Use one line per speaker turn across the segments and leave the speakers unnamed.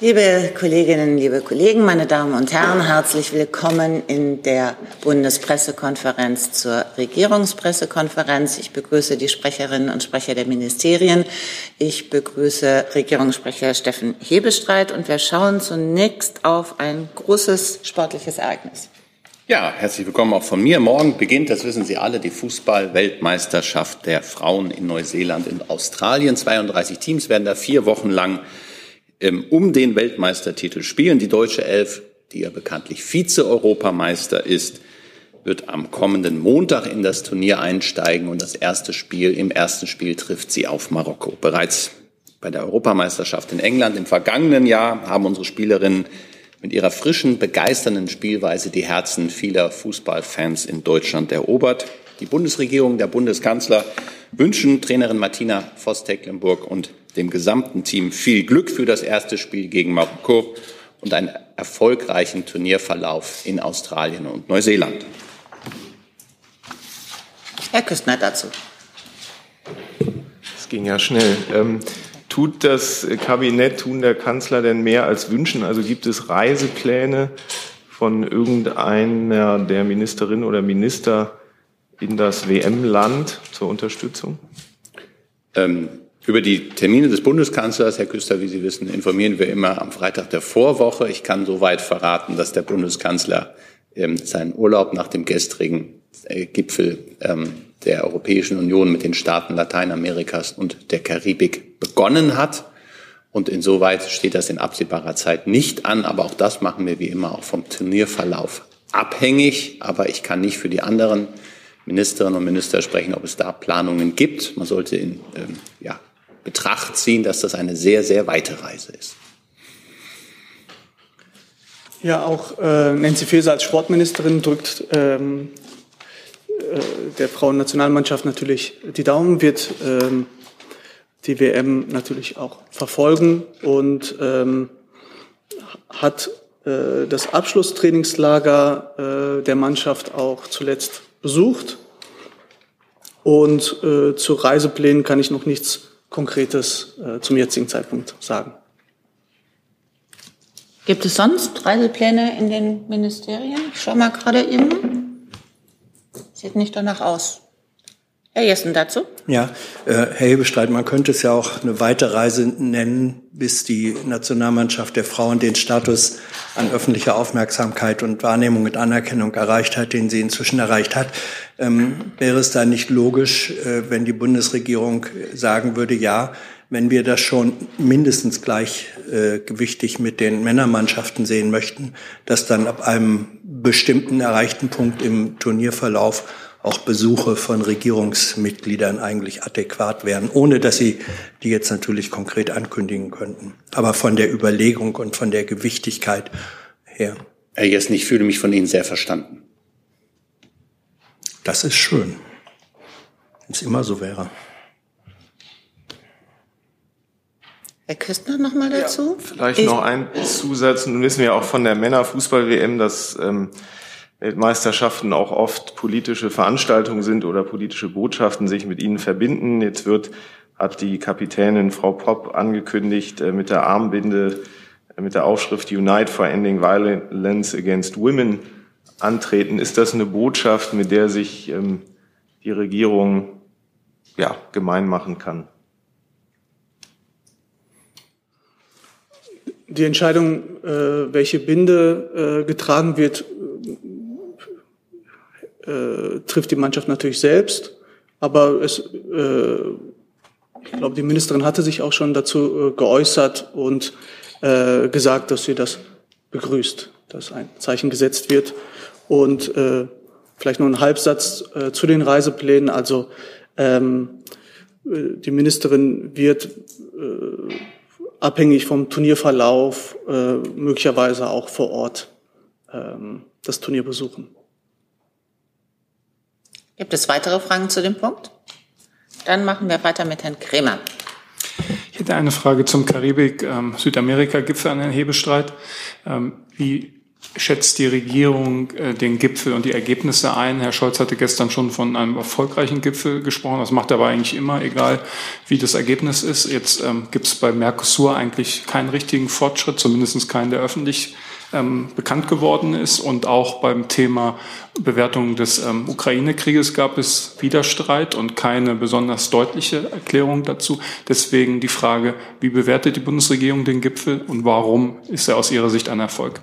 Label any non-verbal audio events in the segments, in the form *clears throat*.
Liebe Kolleginnen, liebe Kollegen, meine Damen und Herren, herzlich willkommen in der Bundespressekonferenz zur Regierungspressekonferenz. Ich begrüße die Sprecherinnen und Sprecher der Ministerien. Ich begrüße Regierungssprecher Steffen Hebestreit und wir schauen zunächst auf ein großes sportliches Ereignis.
Ja, herzlich willkommen auch von mir. Morgen beginnt, das wissen Sie alle, die Fußball-Weltmeisterschaft der Frauen in Neuseeland und Australien. 32 Teams werden da vier Wochen lang um den Weltmeistertitel spielen. Die deutsche Elf, die ja bekanntlich Vize-Europameister ist, wird am kommenden Montag in das Turnier einsteigen und das erste Spiel, im ersten Spiel trifft sie auf Marokko. Bereits bei der Europameisterschaft in England im vergangenen Jahr haben unsere Spielerinnen mit ihrer frischen, begeisternden Spielweise die Herzen vieler Fußballfans in Deutschland erobert. Die Bundesregierung, der Bundeskanzler wünschen Trainerin Martina Voss-Tecklenburg und dem gesamten Team viel Glück für das erste Spiel gegen Marokko und einen erfolgreichen Turnierverlauf in Australien und Neuseeland.
Herr Küstner dazu.
Es ging ja schnell. Ähm, tut das Kabinett, tun der Kanzler denn mehr als wünschen? Also gibt es Reisepläne von irgendeiner der Ministerinnen oder Minister in das WM-Land zur Unterstützung?
Ähm, über die Termine des Bundeskanzlers, Herr Küster, wie Sie wissen, informieren wir immer am Freitag der Vorwoche. Ich kann soweit verraten, dass der Bundeskanzler ähm, seinen Urlaub nach dem gestrigen äh, Gipfel ähm, der Europäischen Union mit den Staaten Lateinamerikas und der Karibik begonnen hat. Und insoweit steht das in absehbarer Zeit nicht an. Aber auch das machen wir wie immer auch vom Turnierverlauf abhängig. Aber ich kann nicht für die anderen Ministerinnen und Minister sprechen, ob es da Planungen gibt. Man sollte in ähm, ja, Betracht ziehen, dass das eine sehr, sehr weite Reise ist.
Ja, auch äh, Nancy Faeser als Sportministerin drückt ähm, äh, der Frauennationalmannschaft natürlich die Daumen, wird ähm, die WM natürlich auch verfolgen und ähm, hat äh, das Abschlusstrainingslager äh, der Mannschaft auch zuletzt besucht. Und äh, zu Reiseplänen kann ich noch nichts Konkretes äh, zum jetzigen Zeitpunkt sagen.
Gibt es sonst Reisepläne in den Ministerien? Ich schaue mal gerade eben. Sieht nicht danach aus. Herr Jessen dazu?
Ja, äh, Herr Hebestreit, man könnte es ja auch eine weite Reise nennen, bis die Nationalmannschaft der Frauen den Status an öffentlicher Aufmerksamkeit und Wahrnehmung und Anerkennung erreicht hat, den sie inzwischen erreicht hat. Ähm, wäre es da nicht logisch, äh, wenn die Bundesregierung sagen würde, ja, wenn wir das schon mindestens gleichgewichtig äh, mit den Männermannschaften sehen möchten, dass dann ab einem bestimmten erreichten Punkt im Turnierverlauf auch Besuche von Regierungsmitgliedern eigentlich adäquat wären, ohne dass sie die jetzt natürlich konkret ankündigen könnten. Aber von der Überlegung und von der Gewichtigkeit her.
Herr Jessen, ich fühle mich von Ihnen sehr verstanden.
Das ist schön, wenn es immer so wäre.
Herr Küstner noch mal dazu?
Ja, vielleicht ich noch ein Zusatz. Nun wissen wir auch von der Männerfußball-WM, dass ähm, Weltmeisterschaften auch oft politische Veranstaltungen sind oder politische Botschaften sich mit ihnen verbinden. Jetzt wird, hat die Kapitänin Frau Popp angekündigt, äh, mit der Armbinde, äh, mit der Aufschrift Unite for Ending Violence Against Women antreten. Ist das eine Botschaft, mit der sich ähm, die Regierung ja, gemein machen kann?
Die Entscheidung, äh, welche Binde getragen wird, äh, trifft die Mannschaft natürlich selbst. Aber es, äh, ich glaube, die Ministerin hatte sich auch schon dazu äh, geäußert und äh, gesagt, dass sie das begrüßt, dass ein Zeichen gesetzt wird. Und äh, vielleicht nur ein Halbsatz äh, zu den Reiseplänen. Also ähm, äh, die Ministerin wird äh, abhängig vom Turnierverlauf äh, möglicherweise auch vor Ort ähm, das Turnier besuchen.
Gibt es weitere Fragen zu dem Punkt? Dann machen wir weiter mit Herrn Kremer.
Ich hätte eine Frage zum Karibik-Südamerika-Gipfel ähm, an Herrn Hebestreit. Ähm, wie schätzt die Regierung äh, den Gipfel und die Ergebnisse ein? Herr Scholz hatte gestern schon von einem erfolgreichen Gipfel gesprochen. Das macht er aber eigentlich immer, egal wie das Ergebnis ist. Jetzt ähm, gibt es bei Mercosur eigentlich keinen richtigen Fortschritt, zumindest keinen, der öffentlich ähm, bekannt geworden ist. Und auch beim Thema Bewertung des ähm, Ukraine-Krieges gab es Widerstreit und keine besonders deutliche Erklärung dazu. Deswegen die Frage, wie bewertet die Bundesregierung den Gipfel und warum ist er aus Ihrer Sicht ein Erfolg?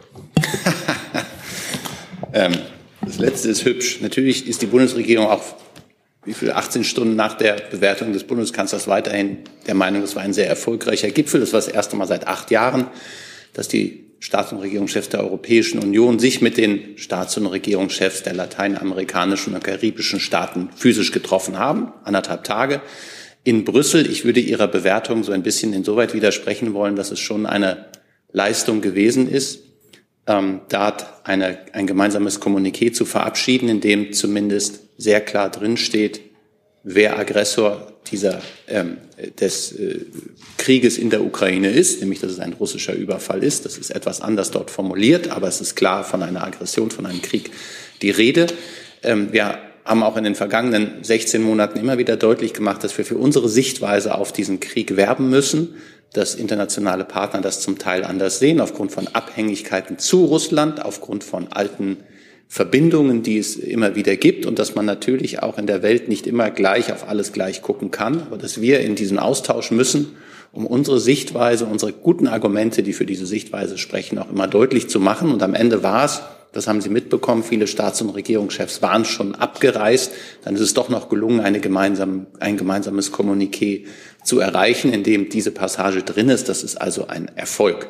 *laughs*
ähm, das letzte ist hübsch. Natürlich ist die Bundesregierung auch wie viel 18 Stunden nach der Bewertung des Bundeskanzlers weiterhin der Meinung, es war ein sehr erfolgreicher Gipfel. Das war das erste Mal seit acht Jahren, dass die Staats- und Regierungschefs der Europäischen Union sich mit den Staats- und Regierungschefs der lateinamerikanischen und karibischen Staaten physisch getroffen haben, anderthalb Tage in Brüssel. Ich würde Ihrer Bewertung so ein bisschen insoweit widersprechen wollen, dass es schon eine Leistung gewesen ist, ähm, da eine, ein gemeinsames Kommuniqué zu verabschieden, in dem zumindest sehr klar drinsteht, wer Aggressor dieser, ähm, des äh, Krieges in der Ukraine ist, nämlich dass es ein russischer Überfall ist. Das ist etwas anders dort formuliert, aber es ist klar von einer Aggression, von einem Krieg die Rede. Ähm, wir haben auch in den vergangenen 16 Monaten immer wieder deutlich gemacht, dass wir für unsere Sichtweise auf diesen Krieg werben müssen, dass internationale Partner das zum Teil anders sehen, aufgrund von Abhängigkeiten zu Russland, aufgrund von alten Verbindungen, die es immer wieder gibt und dass man natürlich auch in der Welt nicht immer gleich auf alles gleich gucken kann, aber dass wir in diesen Austausch müssen, um unsere Sichtweise, unsere guten Argumente, die für diese Sichtweise sprechen, auch immer deutlich zu machen. Und am Ende war es, das haben Sie mitbekommen, viele Staats- und Regierungschefs waren schon abgereist. Dann ist es doch noch gelungen, eine gemeinsam, ein gemeinsames Kommuniqué zu erreichen, in dem diese Passage drin ist. Das ist also ein Erfolg.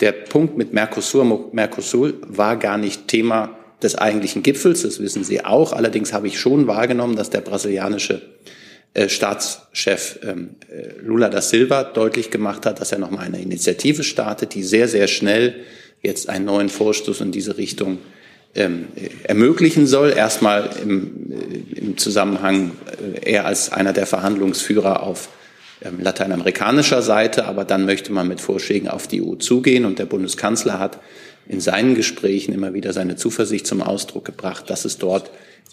Der Punkt mit Mercosur, Mercosur war gar nicht Thema des eigentlichen Gipfels, das wissen Sie auch. Allerdings habe ich schon wahrgenommen, dass der brasilianische äh, Staatschef ähm, äh, Lula da Silva deutlich gemacht hat, dass er nochmal eine Initiative startet, die sehr, sehr schnell jetzt einen neuen Vorstoß in diese Richtung ähm, ermöglichen soll. Erstmal im, äh, im Zusammenhang äh, er als einer der Verhandlungsführer auf lateinamerikanischer Seite, aber dann möchte man mit Vorschlägen auf die EU zugehen und der Bundeskanzler hat in seinen Gesprächen immer wieder seine Zuversicht zum Ausdruck gebracht, dass es dort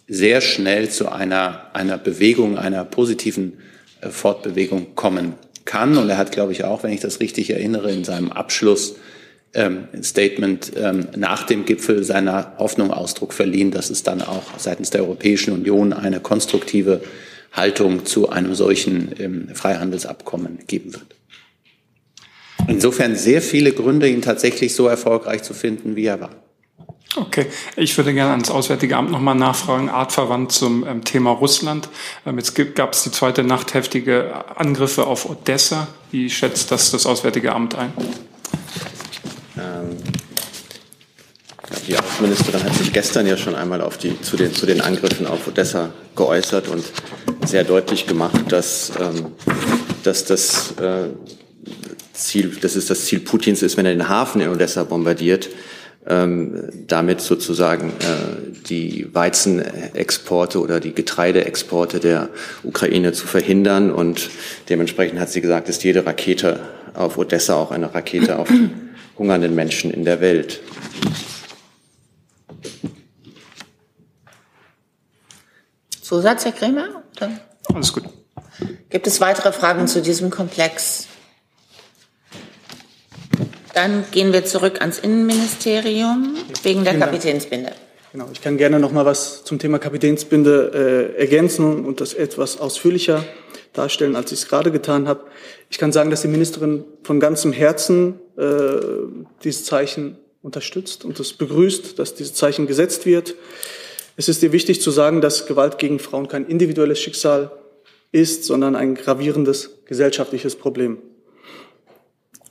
sehr schnell zu einer, einer Bewegung, einer positiven äh, Fortbewegung kommen kann. Und er hat, glaube ich, auch, wenn ich das richtig erinnere, in seinem Abschluss ähm, ähm, nach dem Gipfel seiner Hoffnung Ausdruck verliehen, dass es dann auch seitens der Europäischen Union eine konstruktive Haltung zu einem solchen ähm, Freihandelsabkommen geben wird. Insofern sehr viele Gründe, ihn tatsächlich so erfolgreich zu finden, wie er war.
Okay, ich würde gerne ans Auswärtige Amt nochmal nachfragen, artverwandt zum ähm, Thema Russland. Ähm, jetzt gab es die zweite Nacht heftige Angriffe auf Odessa. Wie schätzt das das Auswärtige Amt ein?
Ähm, die Außenministerin hat sich gestern ja schon einmal auf die, zu, den, zu den Angriffen auf Odessa geäußert und sehr deutlich gemacht, dass, ähm, dass das äh, Ziel, dass es das Ziel Putins ist, wenn er den Hafen in Odessa bombardiert, ähm, damit sozusagen äh, die Weizenexporte oder die Getreideexporte der Ukraine zu verhindern. Und dementsprechend hat sie gesagt, ist jede Rakete auf Odessa auch eine Rakete auf die *clears throat* hungernden Menschen in der Welt.
Zusatz, Herr Kremer? Oder?
Alles gut.
Gibt es weitere Fragen zu diesem Komplex? Dann gehen wir zurück ans Innenministerium wegen der Kapitänsbinde.
Genau, ich kann gerne noch mal was zum Thema Kapitänsbinde äh, ergänzen und das etwas ausführlicher darstellen, als ich es gerade getan habe. Ich kann sagen, dass die Ministerin von ganzem Herzen äh, dieses Zeichen unterstützt und es begrüßt, dass dieses Zeichen gesetzt wird. Es ist ihr wichtig zu sagen, dass Gewalt gegen Frauen kein individuelles Schicksal ist, sondern ein gravierendes gesellschaftliches Problem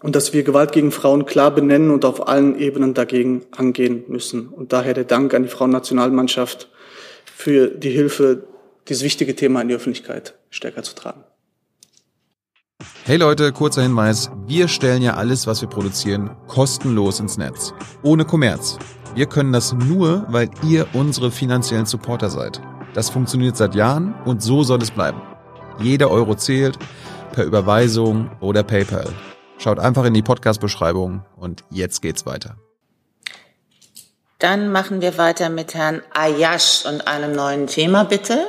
und dass wir Gewalt gegen Frauen klar benennen und auf allen Ebenen dagegen angehen müssen. Und daher der Dank an die Frauennationalmannschaft für die Hilfe, dieses wichtige Thema in die Öffentlichkeit stärker zu tragen.
Hey Leute, kurzer Hinweis. Wir stellen ja alles, was wir produzieren, kostenlos ins Netz. Ohne Kommerz. Wir können das nur, weil ihr unsere finanziellen Supporter seid. Das funktioniert seit Jahren und so soll es bleiben. Jeder Euro zählt, per Überweisung oder PayPal. Schaut einfach in die Podcast-Beschreibung und jetzt geht's weiter.
Dann machen wir weiter mit Herrn Ayash und einem neuen Thema, bitte.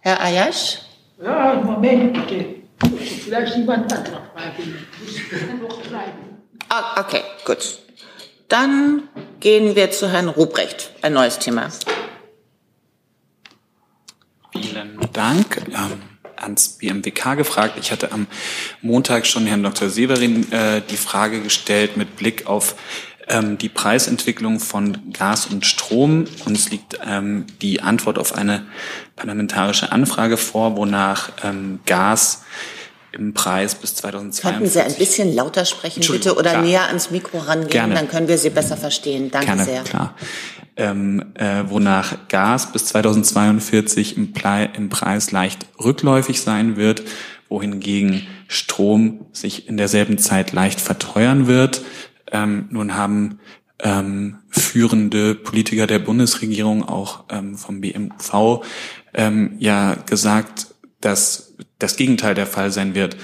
Herr Ayash?
Ja, Moment bitte. Vielleicht jemand anderes fragen. noch bleiben.
Ah, okay, gut. Dann gehen wir zu Herrn Ruprecht. Ein neues Thema.
Vielen Dank. Ähm, ans BMWK gefragt. Ich hatte am Montag schon Herrn Dr. Severin äh, die Frage gestellt mit Blick auf ähm, die Preisentwicklung von Gas und Strom. Uns liegt ähm, die Antwort auf eine parlamentarische Anfrage vor, wonach ähm, Gas im Preis bis 2022.
Könnten Sie ein bisschen lauter sprechen, bitte, oder klar. näher ans Mikro rangehen, Gerne. dann können wir Sie besser verstehen. Danke
Gerne,
sehr.
Klar. Ähm, äh, wonach Gas bis 2042 im, Ple im Preis leicht rückläufig sein wird, wohingegen Strom sich in derselben Zeit leicht verteuern wird. Ähm, nun haben ähm, führende Politiker der Bundesregierung, auch ähm, vom BMV, ähm, ja gesagt, dass das Gegenteil der Fall sein wird.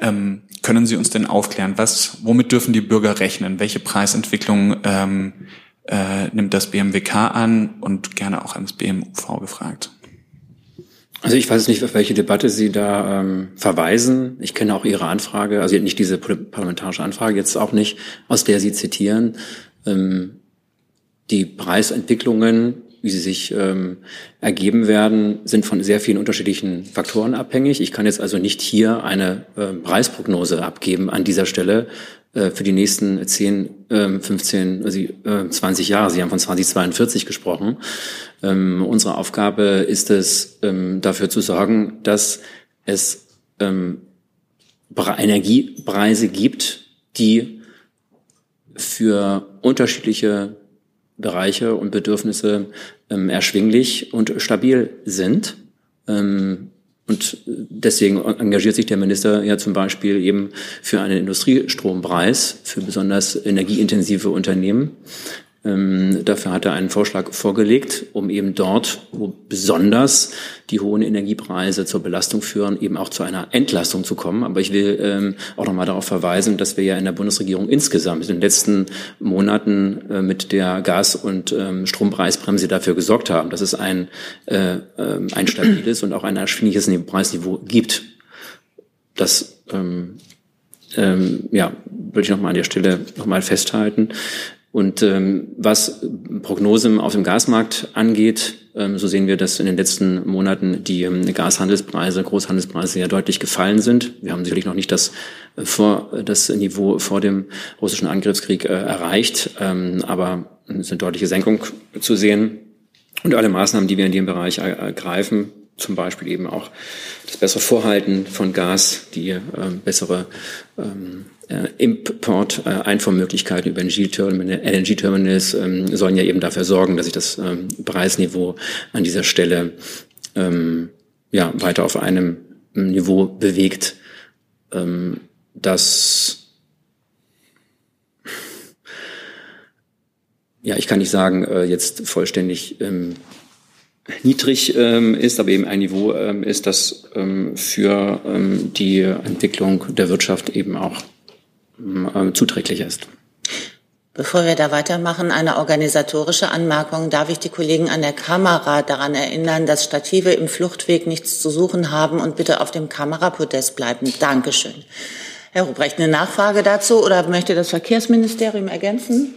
Ähm, können Sie uns denn aufklären, was, womit dürfen die Bürger rechnen? Welche Preisentwicklung ähm, äh, nimmt das BMWK an und gerne auch ans BMUV gefragt?
Also ich weiß nicht, auf welche Debatte Sie da ähm, verweisen. Ich kenne auch Ihre Anfrage, also nicht diese parlamentarische Anfrage, jetzt auch nicht, aus der Sie zitieren. Ähm, die Preisentwicklungen wie sie sich ähm, ergeben werden, sind von sehr vielen unterschiedlichen Faktoren abhängig. Ich kann jetzt also nicht hier eine äh, Preisprognose abgeben an dieser Stelle äh, für die nächsten 10, äh, 15, also, äh, 20 Jahre. Sie haben von 2042 gesprochen. Ähm, unsere Aufgabe ist es, ähm, dafür zu sorgen, dass es ähm, Energiepreise gibt, die für unterschiedliche Bereiche und Bedürfnisse erschwinglich und stabil sind. Und deswegen engagiert sich der Minister ja zum Beispiel eben für einen Industriestrompreis für besonders energieintensive Unternehmen. Ähm, dafür hat er einen Vorschlag vorgelegt, um eben dort, wo besonders die hohen Energiepreise zur Belastung führen, eben auch zu einer Entlastung zu kommen. Aber ich will ähm, auch nochmal darauf verweisen, dass wir ja in der Bundesregierung insgesamt in den letzten Monaten äh, mit der Gas- und ähm, Strompreisbremse dafür gesorgt haben, dass es ein, äh, äh, ein stabiles und auch ein erschwingliches Preisniveau gibt. Das ähm, ähm, ja, würde ich nochmal an der Stelle nochmal festhalten. Und ähm, was Prognosen auf dem Gasmarkt angeht, ähm, so sehen wir, dass in den letzten Monaten die ähm, Gashandelspreise, Großhandelspreise ja deutlich gefallen sind. Wir haben sicherlich noch nicht das, äh, vor, das Niveau vor dem russischen Angriffskrieg äh, erreicht, ähm, aber es eine deutliche Senkung zu sehen. Und alle Maßnahmen, die wir in dem Bereich ergreifen, zum Beispiel eben auch das bessere Vorhalten von Gas, die äh, bessere ähm, äh, Import-Einfuhrmöglichkeiten über LNG-Terminals ähm, sollen ja eben dafür sorgen, dass sich das ähm, Preisniveau an dieser Stelle ähm, ja, weiter auf einem Niveau bewegt, ähm, das ja, ich kann nicht sagen, äh, jetzt vollständig ähm, niedrig ähm, ist, aber eben ein Niveau ähm, ist, das ähm, für ähm, die Entwicklung der Wirtschaft eben auch ähm, zuträglich ist.
Bevor wir da weitermachen, eine organisatorische Anmerkung. Darf ich die Kollegen an der Kamera daran erinnern, dass Stative im Fluchtweg nichts zu suchen haben und bitte auf dem Kamerapodest bleiben? Dankeschön. Herr Ruprecht, eine Nachfrage dazu oder möchte das Verkehrsministerium ergänzen?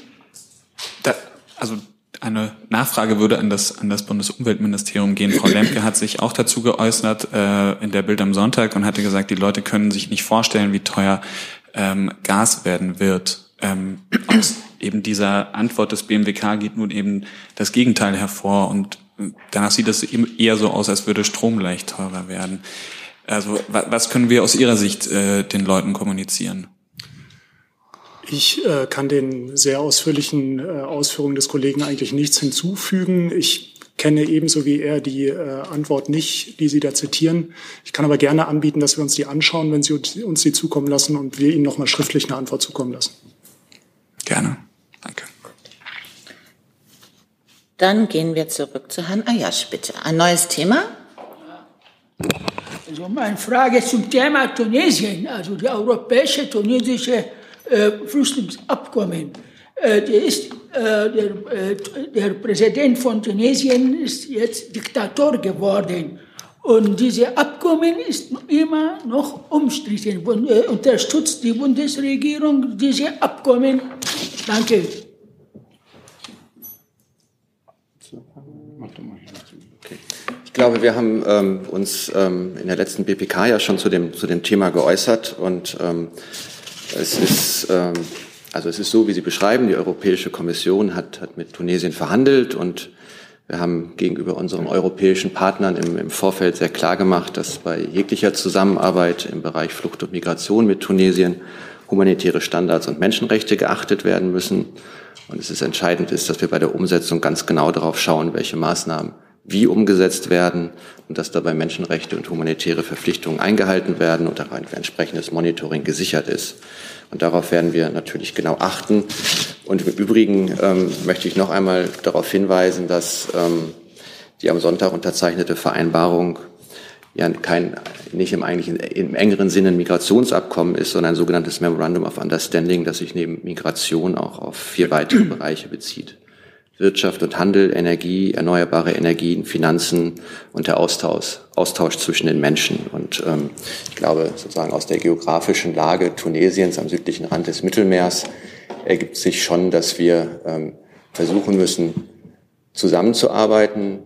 Da, also eine Nachfrage würde an das, an das Bundesumweltministerium gehen. Frau Lemke hat sich auch dazu geäußert äh, in der Bild am Sonntag und hatte gesagt, die Leute können sich nicht vorstellen, wie teuer ähm, Gas werden wird. Ähm, aus eben dieser Antwort des BMWK geht nun eben das Gegenteil hervor und danach sieht es eher so aus, als würde Strom leicht teurer werden. Also was können wir aus Ihrer Sicht äh, den Leuten kommunizieren?
Ich äh, kann den sehr ausführlichen äh, Ausführungen des Kollegen eigentlich nichts hinzufügen. Ich kenne ebenso wie er die äh, Antwort nicht, die Sie da zitieren. Ich kann aber gerne anbieten, dass wir uns die anschauen, wenn Sie uns die zukommen lassen und wir Ihnen nochmal schriftlich eine Antwort zukommen lassen.
Gerne. Danke.
Dann gehen wir zurück zu Herrn Ayash, bitte. Ein neues Thema?
Also meine Frage zum Thema Tunesien, also die europäische tunesische äh, Flüchtlingsabkommen. Äh, der, ist, äh, der, äh, der Präsident von Tunesien ist jetzt Diktator geworden. Und dieses Abkommen ist immer noch umstritten. Und, äh, unterstützt die Bundesregierung dieses Abkommen? Danke.
Ich glaube, wir haben ähm, uns ähm, in der letzten BPK ja schon zu dem, zu dem Thema geäußert und ähm, es ist, ähm, also es ist so, wie Sie beschreiben, die Europäische Kommission hat, hat mit Tunesien verhandelt und wir haben gegenüber unseren europäischen Partnern im, im Vorfeld sehr klar gemacht, dass bei jeglicher Zusammenarbeit im Bereich Flucht und Migration mit Tunesien humanitäre Standards und Menschenrechte geachtet werden müssen. Und es ist entscheidend ist, dass wir bei der Umsetzung ganz genau darauf schauen, welche Maßnahmen wie umgesetzt werden und dass dabei Menschenrechte und humanitäre Verpflichtungen eingehalten werden und auch ein entsprechendes Monitoring gesichert ist. Und darauf werden wir natürlich genau achten. Und im Übrigen ähm, möchte ich noch einmal darauf hinweisen, dass ähm, die am Sonntag unterzeichnete Vereinbarung ja kein, nicht im eigentlichen, im engeren Sinne ein Migrationsabkommen ist, sondern ein sogenanntes Memorandum of Understanding, das sich neben Migration auch auf vier weitere Bereiche bezieht. Wirtschaft und Handel, Energie, erneuerbare Energien, Finanzen und der Austausch, Austausch zwischen den Menschen. Und ähm, ich glaube, sozusagen aus der geografischen Lage Tunesiens am südlichen Rand des Mittelmeers ergibt sich schon, dass wir ähm, versuchen müssen, zusammenzuarbeiten.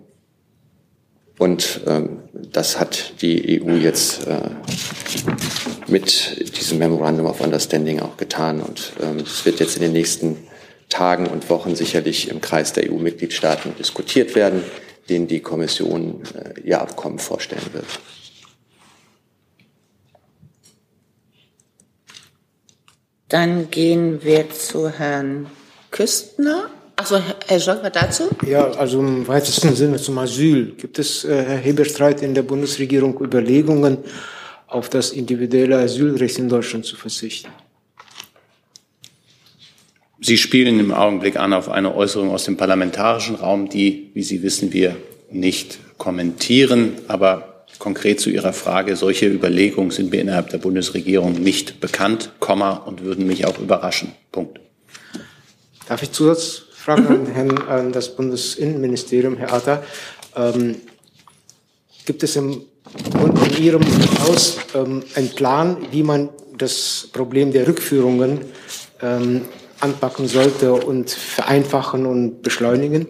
Und ähm, das hat die EU jetzt äh, mit diesem Memorandum of Understanding auch getan. Und ähm, es wird jetzt in den nächsten Tagen und Wochen sicherlich im Kreis der EU-Mitgliedstaaten diskutiert werden, denen die Kommission äh, ihr Abkommen vorstellen wird.
Dann gehen wir zu Herrn Küstner. Achso, Herr Jogger dazu?
Ja, also im weitesten Sinne zum Asyl. Gibt es, äh, Herr Heberstreit, in der Bundesregierung Überlegungen, auf das individuelle Asylrecht in Deutschland zu verzichten?
Sie spielen im Augenblick an auf eine Äußerung aus dem parlamentarischen Raum, die, wie Sie wissen, wir nicht kommentieren. Aber konkret zu Ihrer Frage, solche Überlegungen sind mir innerhalb der Bundesregierung nicht bekannt, Komma, und würden mich auch überraschen. Punkt.
Darf ich Zusatzfragen an, *laughs* Herrn, an das Bundesinnenministerium, Herr Atta? Ähm, gibt es im, in Ihrem Haus ähm, einen Plan, wie man das Problem der Rückführungen ähm, anpacken sollte und vereinfachen und beschleunigen?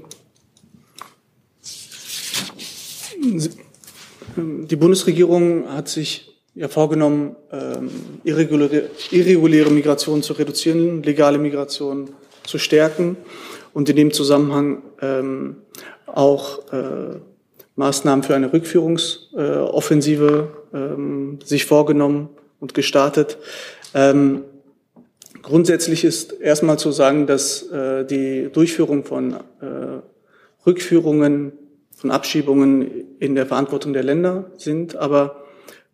Die Bundesregierung hat sich ja vorgenommen, ähm, irreguläre, irreguläre Migration zu reduzieren, legale Migration zu stärken und in dem Zusammenhang ähm, auch äh, Maßnahmen für eine Rückführungsoffensive ähm, sich vorgenommen und gestartet. Grundsätzlich ist erstmal zu sagen, dass äh, die Durchführung von äh, Rückführungen, von Abschiebungen in der Verantwortung der Länder sind, aber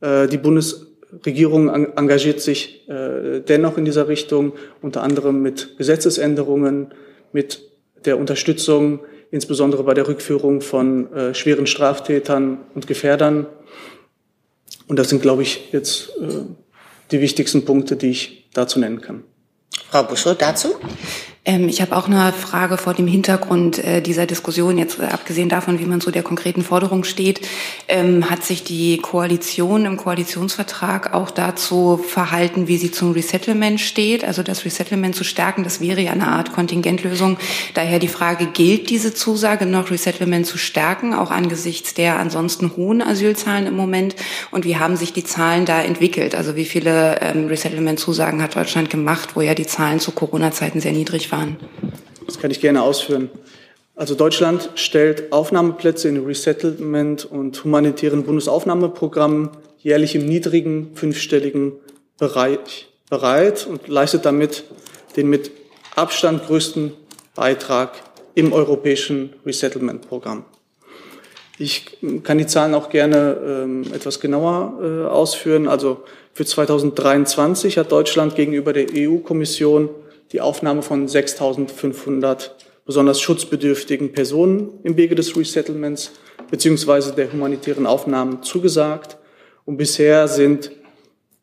äh, die Bundesregierung engagiert sich äh, dennoch in dieser Richtung, unter anderem mit Gesetzesänderungen, mit der Unterstützung, insbesondere bei der Rückführung von äh, schweren Straftätern und Gefährdern. Und das sind, glaube ich, jetzt äh, die wichtigsten Punkte, die ich dazu nennen kann.
Frau Buschow dazu?
Ähm, ich habe auch eine Frage vor dem Hintergrund äh, dieser Diskussion, jetzt äh, abgesehen davon, wie man zu der konkreten Forderung steht. Ähm, hat sich die Koalition im Koalitionsvertrag auch dazu verhalten, wie sie zum Resettlement steht? Also das Resettlement zu stärken, das wäre ja eine Art Kontingentlösung. Daher die Frage, gilt diese Zusage noch, Resettlement zu stärken, auch angesichts der ansonsten hohen Asylzahlen im Moment? Und wie haben sich die Zahlen da entwickelt? Also wie viele ähm, Resettlement-Zusagen hat Deutschland gemacht, wo ja die Zahlen zu Corona-Zeiten sehr niedrig waren? Waren?
Das kann ich gerne ausführen. Also Deutschland stellt Aufnahmeplätze in Resettlement und humanitären Bundesaufnahmeprogrammen jährlich im niedrigen fünfstelligen Bereich bereit und leistet damit den mit Abstand größten Beitrag im europäischen Resettlement-Programm. Ich kann die Zahlen auch gerne ähm, etwas genauer äh, ausführen. Also für 2023 hat Deutschland gegenüber der EU-Kommission die Aufnahme von 6.500 besonders schutzbedürftigen Personen im Wege des Resettlements beziehungsweise der humanitären Aufnahmen zugesagt. Und bisher sind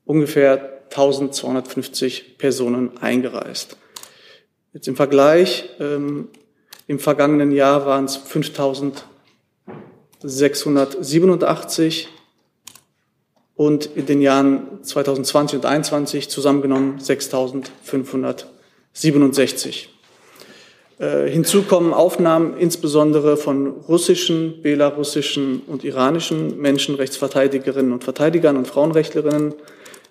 ungefähr 1250 Personen eingereist. Jetzt im Vergleich, ähm, im vergangenen Jahr waren es 5.687 und in den Jahren 2020 und 2021 zusammengenommen 6.567. Äh, hinzu kommen Aufnahmen insbesondere von russischen, belarussischen und iranischen Menschenrechtsverteidigerinnen und Verteidigern und Frauenrechtlerinnen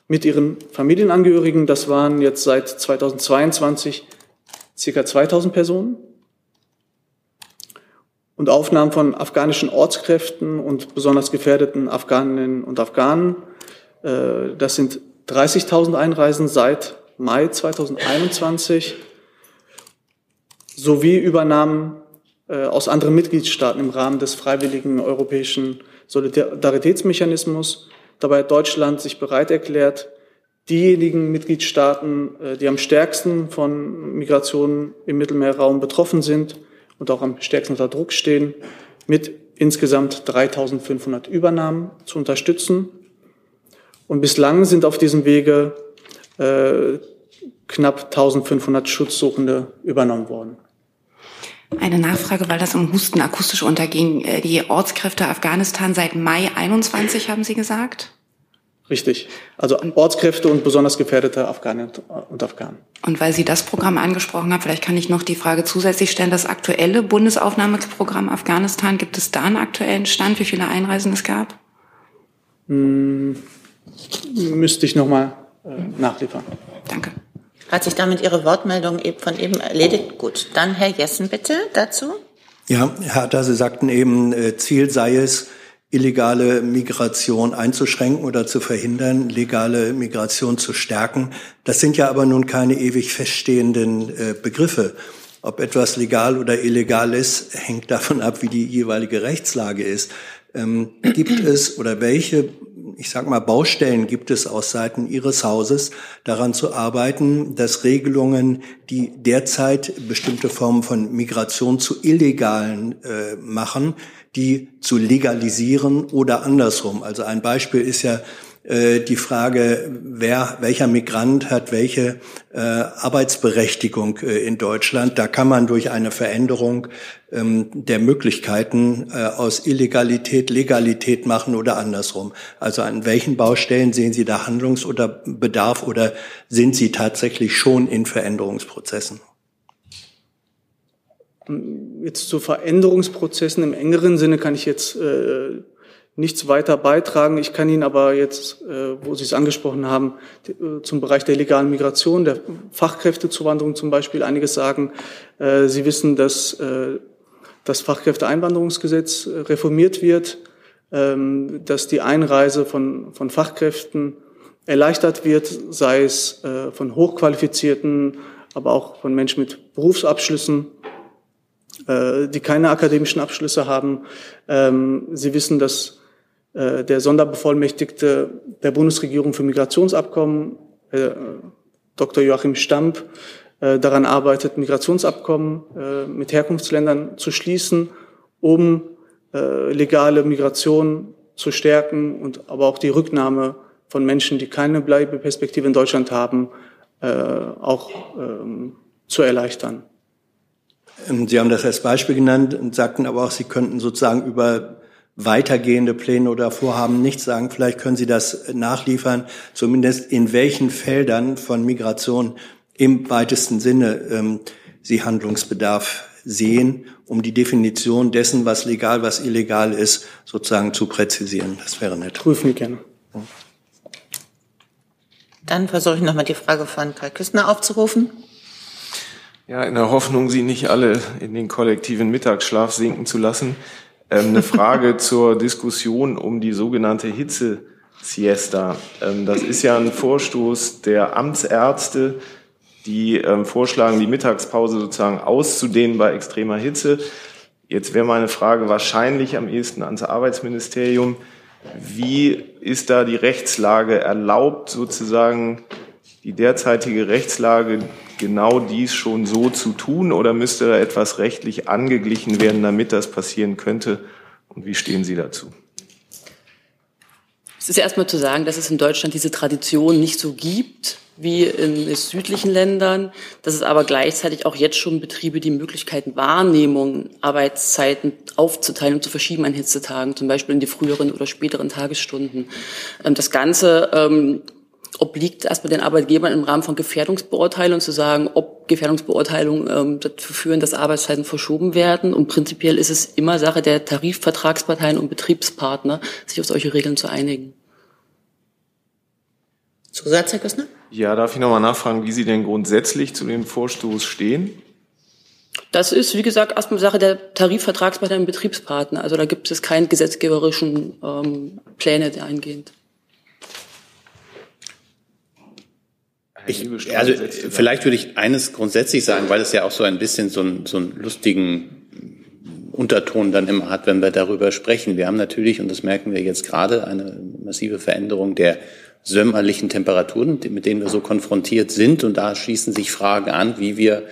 mit ihren Familienangehörigen. Das waren jetzt seit 2022 circa 2000 Personen. Und Aufnahmen von afghanischen Ortskräften und besonders gefährdeten Afghaninnen und Afghanen. Äh, das sind 30.000 Einreisen seit Mai 2021 sowie Übernahmen äh, aus anderen Mitgliedstaaten im Rahmen des freiwilligen europäischen Solidaritätsmechanismus. Dabei hat Deutschland sich bereit erklärt, diejenigen Mitgliedstaaten, äh, die am stärksten von Migrationen im Mittelmeerraum betroffen sind und auch am stärksten unter Druck stehen, mit insgesamt 3500 Übernahmen zu unterstützen. Und bislang sind auf diesem Wege äh, knapp 1500 Schutzsuchende übernommen worden.
Eine Nachfrage, weil das im Husten akustisch unterging. Äh, die Ortskräfte Afghanistan seit Mai 21, haben Sie gesagt?
Richtig. Also Ortskräfte und besonders gefährdete Afghaninnen und Afghanen.
Und weil Sie das Programm angesprochen haben, vielleicht kann ich noch die Frage zusätzlich stellen. Das aktuelle Bundesaufnahmeprogramm Afghanistan, gibt es da einen aktuellen Stand, wie viele Einreisen es gab?
Hm, müsste ich nochmal äh, nachliefern.
Danke.
Hat sich damit Ihre Wortmeldung von eben erledigt? Gut, dann Herr Jessen bitte dazu.
Ja, Herr Hatter, Sie sagten eben, äh, Ziel sei es, illegale Migration einzuschränken oder zu verhindern, legale Migration zu stärken. Das sind ja aber nun keine ewig feststehenden äh, Begriffe. Ob etwas legal oder illegal ist, hängt davon ab, wie die jeweilige Rechtslage ist. Ähm, gibt es oder welche ich sag mal, Baustellen gibt es aus Seiten Ihres Hauses, daran zu arbeiten, dass Regelungen, die derzeit bestimmte Formen von Migration zu illegalen äh, machen, die zu legalisieren oder andersrum. Also ein Beispiel ist ja äh, die Frage, wer, welcher Migrant hat welche äh, Arbeitsberechtigung äh, in Deutschland. Da kann man durch eine Veränderung ähm, der Möglichkeiten äh, aus Illegalität Legalität machen oder andersrum. Also an welchen Baustellen sehen Sie da Handlungs- oder Bedarf oder sind Sie tatsächlich schon in Veränderungsprozessen?
Jetzt zu Veränderungsprozessen im engeren Sinne kann ich jetzt äh, nichts weiter beitragen. Ich kann Ihnen aber jetzt, äh, wo Sie es angesprochen haben, äh, zum Bereich der legalen Migration, der Fachkräftezuwanderung zum Beispiel einiges sagen. Äh, Sie wissen, dass das Fachkräfteeinwanderungsgesetz reformiert wird, ähm, dass die Einreise von, von Fachkräften erleichtert wird, sei es von hochqualifizierten, aber auch von Menschen mit Berufsabschlüssen die keine akademischen Abschlüsse haben. Ähm, Sie wissen, dass der Sonderbevollmächtigte der Bundesregierung für Migrationsabkommen, äh, Dr. Joachim Stamp, äh, daran arbeitet, Migrationsabkommen mit Herkunftsländern zu schließen, um legale Migration zu stärken und aber auch die Rücknahme von Menschen, die keine Bleibeperspektive in Deutschland haben, auch ähm, zu erleichtern.
Ähm, Sie haben das als Beispiel genannt und sagten aber auch, Sie könnten sozusagen über weitergehende Pläne oder Vorhaben nicht sagen. Vielleicht können Sie das nachliefern, zumindest in welchen Feldern von Migration im weitesten Sinne ähm, Sie Handlungsbedarf sehen, um die Definition dessen, was legal, was illegal ist, sozusagen zu präzisieren. Das wäre nett.
Prüfen wir gerne.
Dann versuche ich nochmal die Frage von Karl Küstner aufzurufen.
Ja, in der Hoffnung, Sie nicht alle in den kollektiven Mittagsschlaf sinken zu lassen, ähm, eine Frage *laughs* zur Diskussion um die sogenannte Hitze-Siesta. Ähm, das ist ja ein Vorstoß der Amtsärzte, die ähm, vorschlagen, die Mittagspause sozusagen auszudehnen bei extremer Hitze. Jetzt wäre meine Frage wahrscheinlich am ehesten ans Arbeitsministerium. Wie ist da die Rechtslage erlaubt, sozusagen die derzeitige Rechtslage genau dies schon so zu tun oder müsste da etwas rechtlich angeglichen werden, damit das passieren könnte? Und wie stehen Sie dazu?
Es ist erstmal zu sagen, dass es in Deutschland diese Tradition nicht so gibt. wie in südlichen Ländern, dass es aber gleichzeitig auch jetzt schon Betriebe die Möglichkeiten Wahrnehmung, Arbeitszeiten aufzuteilen und zu verschieben an Hitzetagen, zum Beispiel in die früheren oder späteren Tagesstunden. Ähm, das Ganze ähm, obliegt erstmal den Arbeitgebern im Rahmen von Gefährdungsbeurteilung zu sagen, ob Gefährdungsbeurteilungen ähm, dazu führen, dass Arbeitszeiten verschoben werden. Und prinzipiell ist es immer Sache der Tarifvertragsparteien und Betriebspartner, sich auf solche Regeln zu einigen.
Zusatz, Herr Küssner?
Ja, darf ich nochmal nachfragen, wie Sie denn grundsätzlich zu dem Vorstoß stehen?
Das ist, wie gesagt, erstmal Sache der Tarifvertragsparteien und Betriebspartner. Also da gibt es keine gesetzgeberischen ähm, Pläne dahingehend.
Ich, also vielleicht würde ich eines grundsätzlich sagen, weil es ja auch so ein bisschen so, ein, so einen lustigen Unterton dann immer hat, wenn wir darüber sprechen. Wir haben natürlich, und das merken wir jetzt gerade, eine massive Veränderung der sömmerlichen Temperaturen, mit denen wir so konfrontiert sind. Und da schließen sich Fragen an, wie wir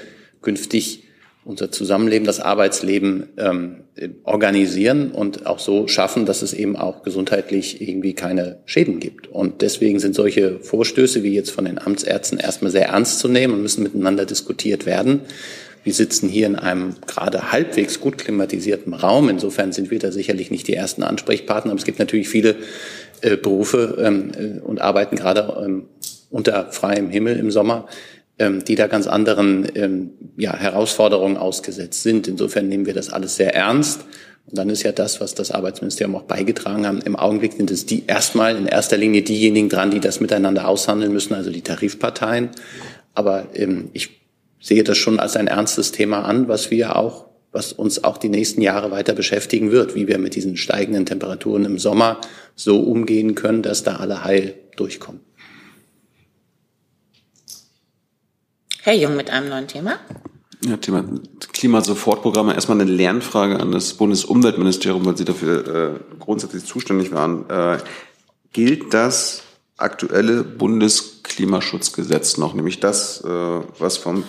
künftig unser Zusammenleben, das Arbeitsleben ähm, organisieren und auch so schaffen, dass es eben auch gesundheitlich irgendwie keine Schäden gibt. Und deswegen sind solche Vorstöße wie jetzt von den Amtsärzten erstmal sehr ernst zu nehmen und müssen miteinander diskutiert werden. Wir sitzen hier in einem gerade halbwegs gut klimatisierten Raum. Insofern sind wir da sicherlich nicht die ersten Ansprechpartner. Aber es gibt natürlich viele äh, Berufe ähm, äh, und arbeiten gerade ähm, unter freiem Himmel im Sommer, ähm, die da ganz anderen ähm, ja, Herausforderungen ausgesetzt sind. Insofern nehmen wir das alles sehr ernst. Und dann ist ja das, was das Arbeitsministerium auch beigetragen haben. Im Augenblick sind es die erstmal in erster Linie diejenigen dran, die das miteinander aushandeln müssen, also die Tarifparteien. Aber ähm, ich sehe das schon als ein ernstes Thema an, was wir auch, was uns auch die nächsten Jahre weiter beschäftigen wird, wie wir mit diesen steigenden Temperaturen im Sommer so umgehen können, dass da alle heil durchkommen.
Herr Jung mit einem neuen Thema.
Ja, Thema Klimasofortprogramme. Erstmal eine Lernfrage an das Bundesumweltministerium, weil Sie dafür äh, grundsätzlich zuständig waren. Äh, gilt das aktuelle Bundesklimaschutzgesetz noch, nämlich das, äh, was vom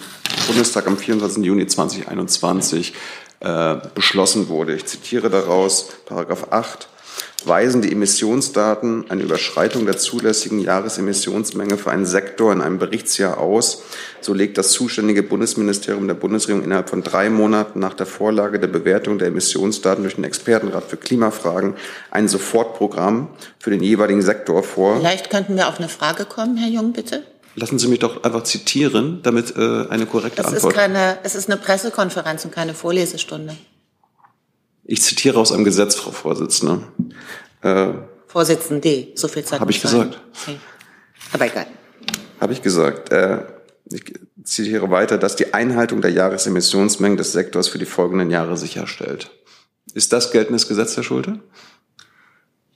Bundestag am 24. Juni 2021 äh, beschlossen wurde? Ich zitiere daraus Paragraph 8 weisen die Emissionsdaten eine Überschreitung der zulässigen Jahresemissionsmenge für einen Sektor in einem Berichtsjahr aus, so legt das zuständige Bundesministerium der Bundesregierung innerhalb von drei Monaten nach der Vorlage der Bewertung der Emissionsdaten durch den Expertenrat für Klimafragen ein Sofortprogramm für den jeweiligen Sektor vor.
Vielleicht könnten wir auf eine Frage kommen, Herr Jung, bitte.
Lassen Sie mich doch einfach zitieren, damit äh, eine korrekte
es
Antwort.
Ist keine, es ist eine Pressekonferenz und keine Vorlesestunde.
Ich zitiere aus einem Gesetz, Frau Vorsitzende.
Äh, Vorsitzende, so viel Zeit.
Habe ich gesagt.
Okay. Aber egal.
Habe ich gesagt. Äh, ich zitiere weiter, dass die Einhaltung der Jahresemissionsmengen des Sektors für die folgenden Jahre sicherstellt. Ist das geltendes Gesetz, Herr Schulte?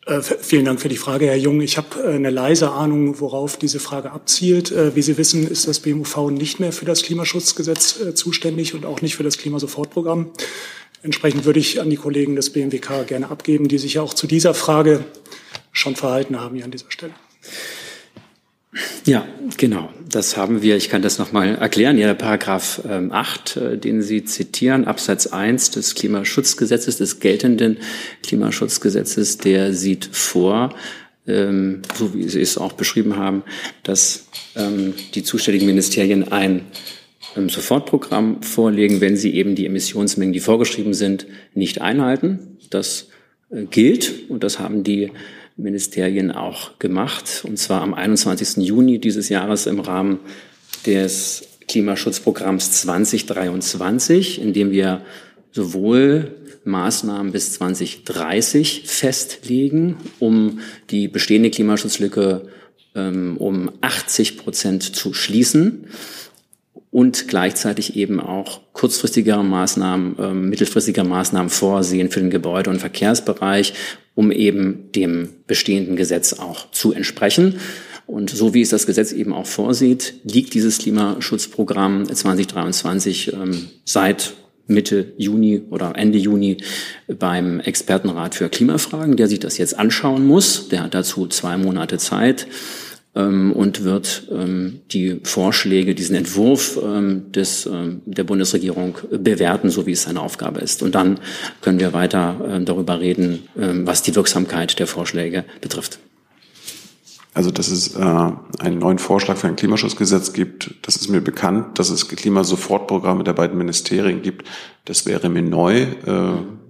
Äh, vielen Dank für die Frage, Herr Jung. Ich habe äh, eine leise Ahnung, worauf diese Frage abzielt. Äh, wie Sie wissen, ist das BMUV nicht mehr für das Klimaschutzgesetz zuständig und auch nicht für das Klimasofortprogramm. Entsprechend würde ich an die Kollegen des BMWK gerne abgeben, die sich ja auch zu dieser Frage schon verhalten haben hier an dieser Stelle.
Ja, genau. Das haben wir, ich kann das nochmal erklären. Ja, Paragraph ähm, 8, äh, den Sie zitieren, Absatz 1 des Klimaschutzgesetzes, des geltenden Klimaschutzgesetzes, der sieht vor, ähm, so wie Sie es auch beschrieben haben, dass ähm, die zuständigen Ministerien ein ähm, Sofortprogramm vorlegen, wenn sie eben die Emissionsmengen, die vorgeschrieben sind, nicht einhalten. Das äh, gilt und das haben die Ministerien auch gemacht, und zwar am 21. Juni dieses Jahres im Rahmen des Klimaschutzprogramms 2023, in dem wir sowohl Maßnahmen bis 2030 festlegen, um die bestehende Klimaschutzlücke ähm, um 80 Prozent zu schließen und gleichzeitig eben auch kurzfristigere Maßnahmen, äh, mittelfristige Maßnahmen vorsehen für den Gebäude- und Verkehrsbereich, um eben dem bestehenden Gesetz auch zu entsprechen. Und so wie es das Gesetz eben auch vorsieht, liegt dieses Klimaschutzprogramm 2023 ähm, seit Mitte Juni oder Ende Juni beim Expertenrat für Klimafragen, der sich das jetzt anschauen muss. Der hat dazu zwei Monate Zeit und wird ähm, die Vorschläge, diesen Entwurf ähm, des, ähm, der Bundesregierung bewerten, so wie es seine Aufgabe ist. Und dann können wir weiter ähm, darüber reden, ähm, was die Wirksamkeit der Vorschläge betrifft.
also dass es äh, einen neuen Vorschlag für ein Klimaschutzgesetz gibt. Das ist mir bekannt, dass es Klimasofortprogramme der beiden Ministerien gibt. Das wäre mir neu. Äh,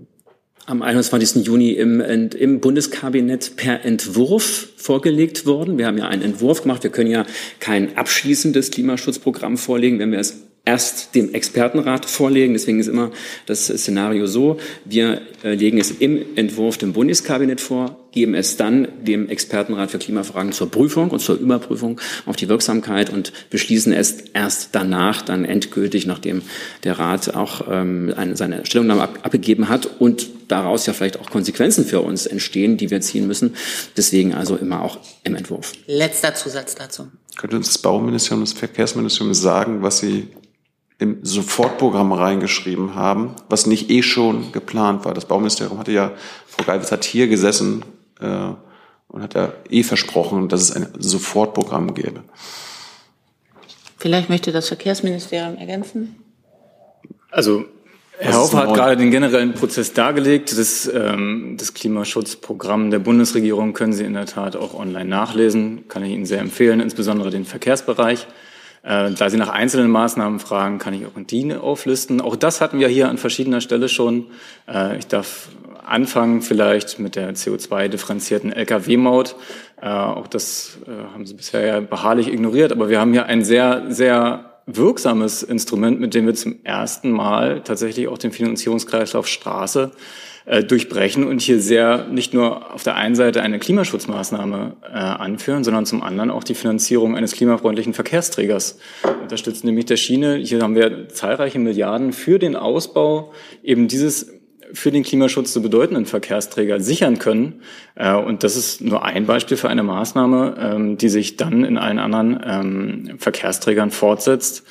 am 21. Juni im, im Bundeskabinett per Entwurf vorgelegt worden. Wir haben ja einen Entwurf gemacht. Wir können ja kein abschließendes Klimaschutzprogramm vorlegen, wenn wir es erst dem Expertenrat vorlegen. Deswegen ist immer das Szenario so, wir äh, legen es im Entwurf dem Bundeskabinett vor, geben es dann dem Expertenrat für Klimafragen zur Prüfung und zur Überprüfung auf die Wirksamkeit und beschließen es erst danach dann endgültig, nachdem der Rat auch ähm, eine, seine Stellungnahme ab, abgegeben hat und daraus ja vielleicht auch Konsequenzen für uns entstehen, die wir ziehen müssen. Deswegen also immer auch im Entwurf.
Letzter Zusatz dazu.
Könnte uns das Bauministerium, das Verkehrsministerium sagen, was Sie im Sofortprogramm reingeschrieben haben, was nicht eh schon geplant war. Das Bauministerium hatte ja, Frau Geibitz hat hier gesessen äh, und hat ja eh versprochen, dass es ein Sofortprogramm gäbe.
Vielleicht möchte das Verkehrsministerium ergänzen.
Also Herr Hofer hat gerade den generellen Prozess dargelegt. Das, ähm, das Klimaschutzprogramm der Bundesregierung können Sie in der Tat auch online nachlesen. Kann ich Ihnen sehr empfehlen, insbesondere den Verkehrsbereich. Äh, da Sie nach einzelnen Maßnahmen fragen, kann ich auch die auflisten. Auch das hatten wir hier an verschiedener Stelle schon. Äh, ich darf anfangen vielleicht mit der CO2-differenzierten Lkw-Maut. Äh, auch das haben Sie bisher ja beharrlich ignoriert, aber wir haben hier ein sehr, sehr wirksames Instrument, mit dem wir zum ersten Mal tatsächlich auch den Finanzierungskreislauf Straße äh, durchbrechen und hier sehr nicht nur auf der einen Seite eine Klimaschutzmaßnahme äh, anführen, sondern zum anderen auch die Finanzierung eines klimafreundlichen Verkehrsträgers unterstützen, nämlich der Schiene. Hier haben wir zahlreiche Milliarden für den Ausbau eben dieses für den Klimaschutz zu bedeutenden Verkehrsträger sichern können. Äh, und das ist nur ein Beispiel für eine Maßnahme, ähm, die sich dann in allen anderen ähm, Verkehrsträgern fortsetzt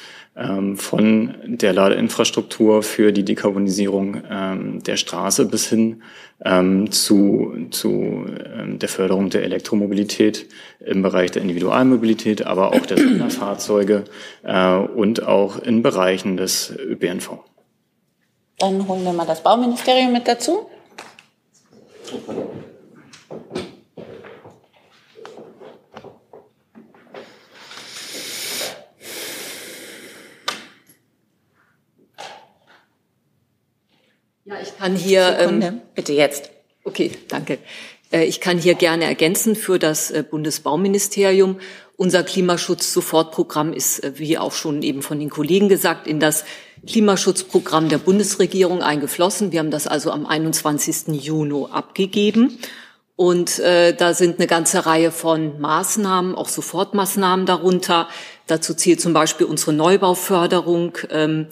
von der Ladeinfrastruktur für die Dekarbonisierung ähm, der Straße bis hin ähm, zu, zu ähm, der Förderung der Elektromobilität im Bereich der Individualmobilität, aber auch der Sonderfahrzeuge äh, und auch in Bereichen des ÖPNV.
Dann holen wir mal das Bauministerium mit dazu.
Ja, ich kann hier.
Ähm, bitte jetzt.
Okay, danke. Äh, ich kann hier gerne ergänzen für das äh, Bundesbauministerium. Unser Klimaschutz-Sofortprogramm ist, äh, wie auch schon eben von den Kollegen gesagt, in das Klimaschutzprogramm der Bundesregierung eingeflossen. Wir haben das also am 21. Juni abgegeben. Und äh, da sind eine ganze Reihe von Maßnahmen, auch Sofortmaßnahmen darunter. Dazu zählt zum Beispiel unsere Neubauförderung. Ähm,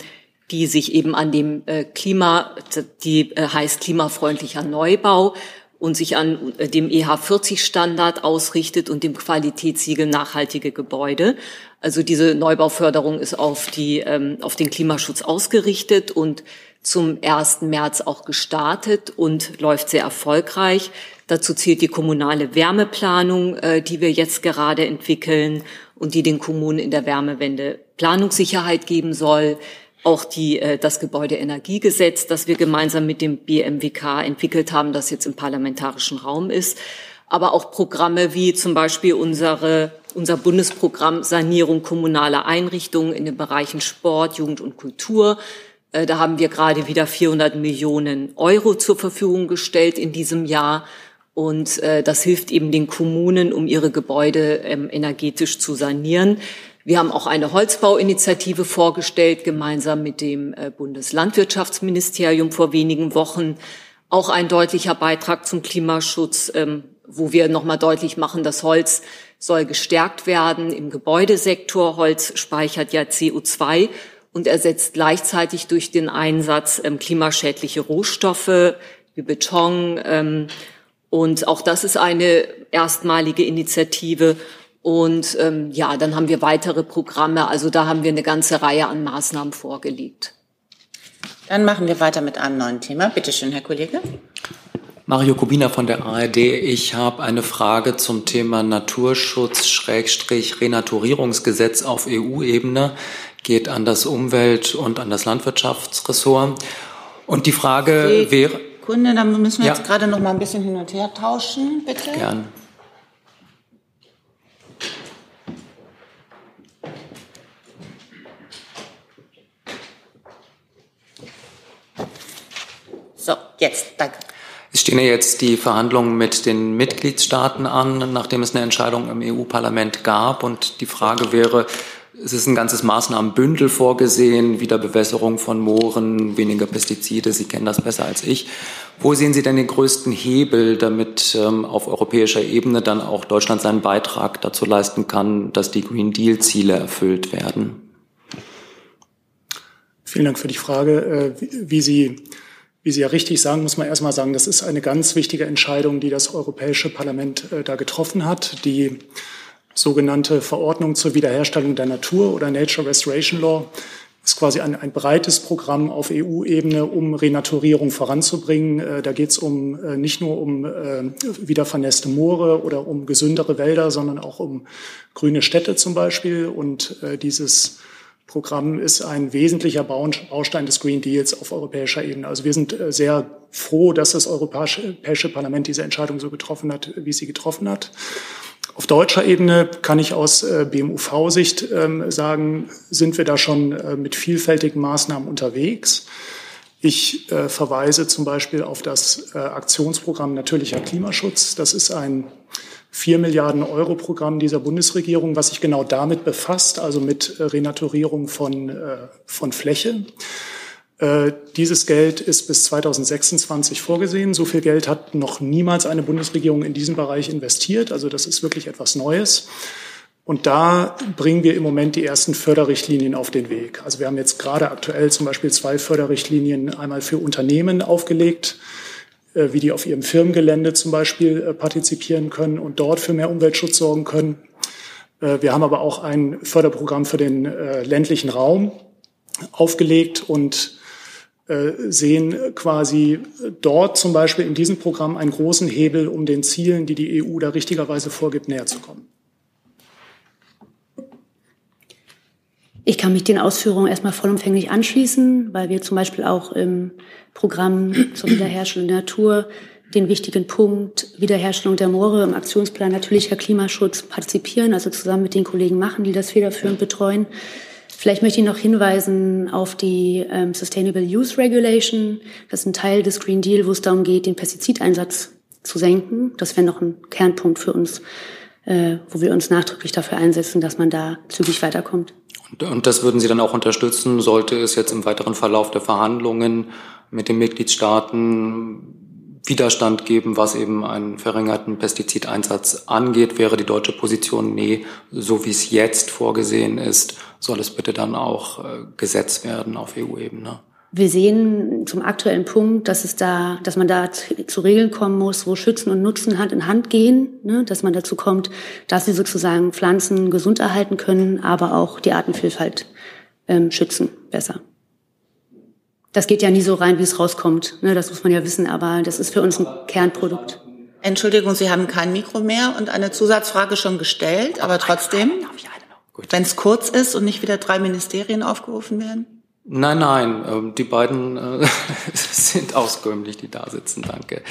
die sich eben an dem äh, Klima, die äh, heißt klimafreundlicher Neubau und sich an äh, dem EH40-Standard ausrichtet und dem Qualitätssiegel nachhaltige Gebäude. Also diese Neubauförderung ist auf, die, ähm, auf den Klimaschutz ausgerichtet und zum 1. März auch gestartet und läuft sehr erfolgreich. Dazu zählt die kommunale Wärmeplanung, die wir jetzt gerade entwickeln und die den Kommunen in der Wärmewende Planungssicherheit geben soll auch die, äh, das Gebäudeenergiegesetz, das wir gemeinsam mit dem BMWK entwickelt haben, das jetzt im parlamentarischen Raum ist. Aber auch Programme wie zum Beispiel unsere, unser Bundesprogramm Sanierung kommunaler Einrichtungen in den Bereichen Sport, Jugend und Kultur. Äh, da haben wir gerade wieder 400 Millionen Euro zur Verfügung gestellt in diesem Jahr. Und äh, das hilft eben den Kommunen, um ihre Gebäude ähm, energetisch zu sanieren. Wir haben auch eine Holzbauinitiative vorgestellt, gemeinsam mit dem äh, Bundeslandwirtschaftsministerium vor wenigen Wochen. Auch ein deutlicher Beitrag zum Klimaschutz, ähm, wo wir nochmal deutlich machen, das Holz soll gestärkt werden im Gebäudesektor. Holz speichert ja CO2 und ersetzt gleichzeitig durch den Einsatz ähm, klimaschädliche Rohstoffe wie Beton. Ähm, und auch das ist eine erstmalige Initiative. Und ähm, ja, dann haben wir weitere Programme. Also da haben wir eine ganze Reihe an Maßnahmen vorgelegt.
Dann machen wir weiter mit einem neuen Thema. Bitte schön, Herr Kollege.
Mario Kubina von der ARD. Ich habe eine Frage zum Thema Naturschutz-Renaturierungsgesetz auf EU-Ebene. Geht an das Umwelt- und an das Landwirtschaftsressort. Und die Frage wäre.
Kunde, da müssen wir ja. jetzt gerade noch mal ein bisschen hin und her tauschen, bitte.
Gern.
Jetzt, danke.
Es stehen ja jetzt die Verhandlungen mit den Mitgliedstaaten an, nachdem es eine Entscheidung im EU-Parlament gab. Und die Frage wäre, es ist ein ganzes Maßnahmenbündel vorgesehen, Wiederbewässerung von Mooren, weniger Pestizide. Sie kennen das besser als ich. Wo sehen Sie denn den größten Hebel, damit ähm, auf europäischer Ebene dann auch Deutschland seinen Beitrag dazu leisten kann, dass die Green Deal-Ziele erfüllt werden?
Vielen Dank für die Frage. Äh, wie Sie wie Sie ja richtig sagen, muss man erstmal sagen, das ist eine ganz wichtige Entscheidung, die das Europäische Parlament äh, da getroffen hat. Die sogenannte Verordnung zur Wiederherstellung der Natur oder Nature Restoration Law ist quasi ein, ein breites Programm auf EU-Ebene, um Renaturierung voranzubringen. Äh, da geht es um äh, nicht nur um wieder vernässte Moore oder um gesündere Wälder, sondern auch um grüne Städte zum Beispiel. Und dieses Programm ist ein wesentlicher Baustein des Green Deals auf europäischer Ebene. Also wir sind äh, sehr froh, dass das Europäische Parlament diese Entscheidung so getroffen hat, wie sie getroffen hat. Auf deutscher Ebene kann ich aus äh, BMUV-Sicht ähm, sagen, sind wir da schon äh, mit vielfältigen Maßnahmen unterwegs. Ich verweise zum Beispiel auf das Aktionsprogramm Natürlicher Klimaschutz. Das ist ein 4 Milliarden Euro Programm dieser Bundesregierung, was sich genau damit befasst, also mit äh, Renaturierung von, äh, von Fläche. Äh, dieses Geld ist bis 2026 vorgesehen. So viel Geld hat noch niemals eine Bundesregierung in diesem Bereich investiert. Also das ist wirklich etwas Neues. Und da bringen wir im Moment die ersten Förderrichtlinien auf den Weg. Also wir haben jetzt gerade aktuell zum Beispiel zwei Förderrichtlinien einmal für Unternehmen aufgelegt, wie die auf ihrem Firmengelände zum Beispiel äh, partizipieren können und dort für mehr Umweltschutz sorgen können. Äh, wir haben aber auch ein Förderprogramm für den ländlichen Raum aufgelegt und sehen quasi dort zum Beispiel in diesem Programm einen großen Hebel, um den Zielen, die die EU da richtigerweise vorgibt, näher zu kommen.
Ich kann mich den Ausführungen erstmal vollumfänglich anschließen, weil wir zum Beispiel auch im Programm zur Wiederherstellung der Natur den wichtigen Punkt Wiederherstellung der Moore im Aktionsplan natürlicher Klimaschutz partizipieren, also zusammen mit den Kollegen machen, die das federführend betreuen. Vielleicht möchte ich noch hinweisen auf die ähm, Sustainable Use Regulation. Das ist ein Teil des Green Deal, wo es darum geht, den Pestizideinsatz zu senken. Das wäre noch ein Kernpunkt für uns, äh, wo wir uns nachdrücklich dafür einsetzen, dass man da zügig weiterkommt.
Und das würden Sie dann auch unterstützen, sollte es jetzt im weiteren Verlauf der Verhandlungen mit den Mitgliedstaaten Widerstand geben, was eben einen verringerten Pestizideinsatz angeht, wäre die deutsche Position, nee, so wie es jetzt vorgesehen ist, soll es bitte dann auch äh, Gesetz werden auf EU-Ebene.
Wir sehen zum aktuellen Punkt, dass es da, dass man da zu Regeln kommen muss, wo Schützen und Nutzen Hand in Hand gehen, ne? dass man dazu kommt, dass sie sozusagen Pflanzen gesund erhalten können, aber auch die Artenvielfalt ähm, schützen besser. Das geht ja nie so rein, wie es rauskommt. Ne? Das muss man ja wissen, aber das ist für uns ein Kernprodukt.
Entschuldigung, Sie haben kein Mikro mehr und eine Zusatzfrage schon gestellt, aber trotzdem, wenn es kurz ist und nicht wieder drei Ministerien aufgerufen werden?
Nein, nein, ähm, die beiden äh, *laughs* sind auskömmlich, die da sitzen, danke.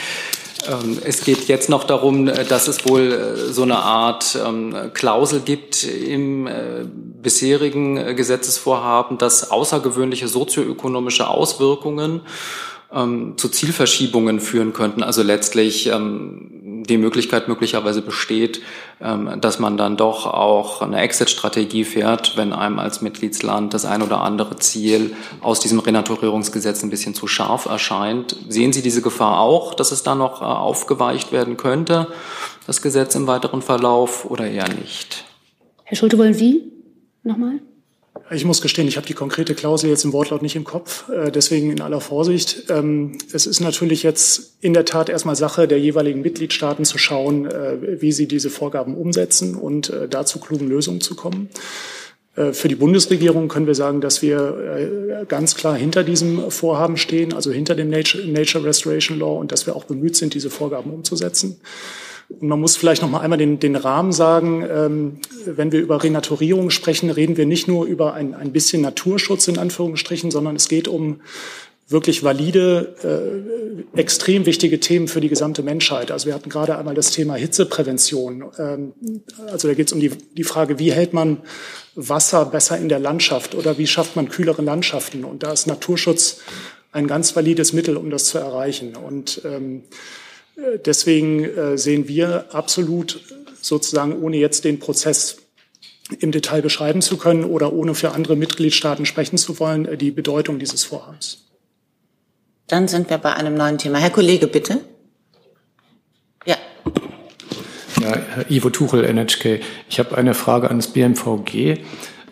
Ähm, es geht jetzt noch darum, äh, dass es wohl äh, so eine Art ähm, Klausel gibt im bisherigen Gesetzesvorhaben, dass außergewöhnliche sozioökonomische Auswirkungen ähm, zu Zielverschiebungen führen könnten. Also letztlich ähm, die Möglichkeit möglicherweise besteht, ähm, dass man dann doch auch eine Exit-Strategie fährt, wenn einem als Mitgliedsland das ein oder andere Ziel aus diesem Renaturierungsgesetz ein bisschen zu scharf erscheint. Sehen Sie diese Gefahr auch, dass es da noch äh, aufgeweicht werden könnte, das Gesetz im weiteren Verlauf, oder eher nicht?
Herr Schulte, wollen Sie nochmal?
Ich muss gestehen, ich habe die konkrete Klausel jetzt im Wortlaut nicht im Kopf, äh, deswegen in aller Vorsicht. Ähm, es ist natürlich jetzt in der Tat erstmal Sache der jeweiligen Mitgliedstaaten zu schauen, äh, wie sie diese Vorgaben umsetzen und äh, dazu klugen Lösungen zu kommen. Für die Bundesregierung können wir sagen, dass wir ganz klar hinter diesem Vorhaben stehen, also hinter dem Nature Restoration Law und dass wir auch bemüht sind, diese Vorgaben umzusetzen. Man muss vielleicht noch mal einmal den, den Rahmen sagen. Ähm, wenn wir über Renaturierung sprechen, reden wir nicht nur über ein, ein bisschen Naturschutz in Anführungsstrichen, sondern es geht um wirklich valide, äh, extrem wichtige Themen für die gesamte Menschheit. Also wir hatten gerade einmal das Thema Hitzeprävention. Ähm, also da geht es um die, die Frage, wie hält man Wasser besser in der Landschaft oder wie schafft man kühlere Landschaften? Und da ist Naturschutz ein ganz valides Mittel, um das zu erreichen. Und ähm, deswegen äh, sehen wir absolut sozusagen, ohne jetzt den Prozess im Detail beschreiben zu können oder ohne für andere Mitgliedstaaten sprechen zu wollen, äh, die Bedeutung dieses Vorhabens.
Dann sind wir bei einem neuen Thema. Herr Kollege, bitte. Ja.
Ja, Herr Ivo Tuchel, NHK. Ich habe eine Frage an das BMVG.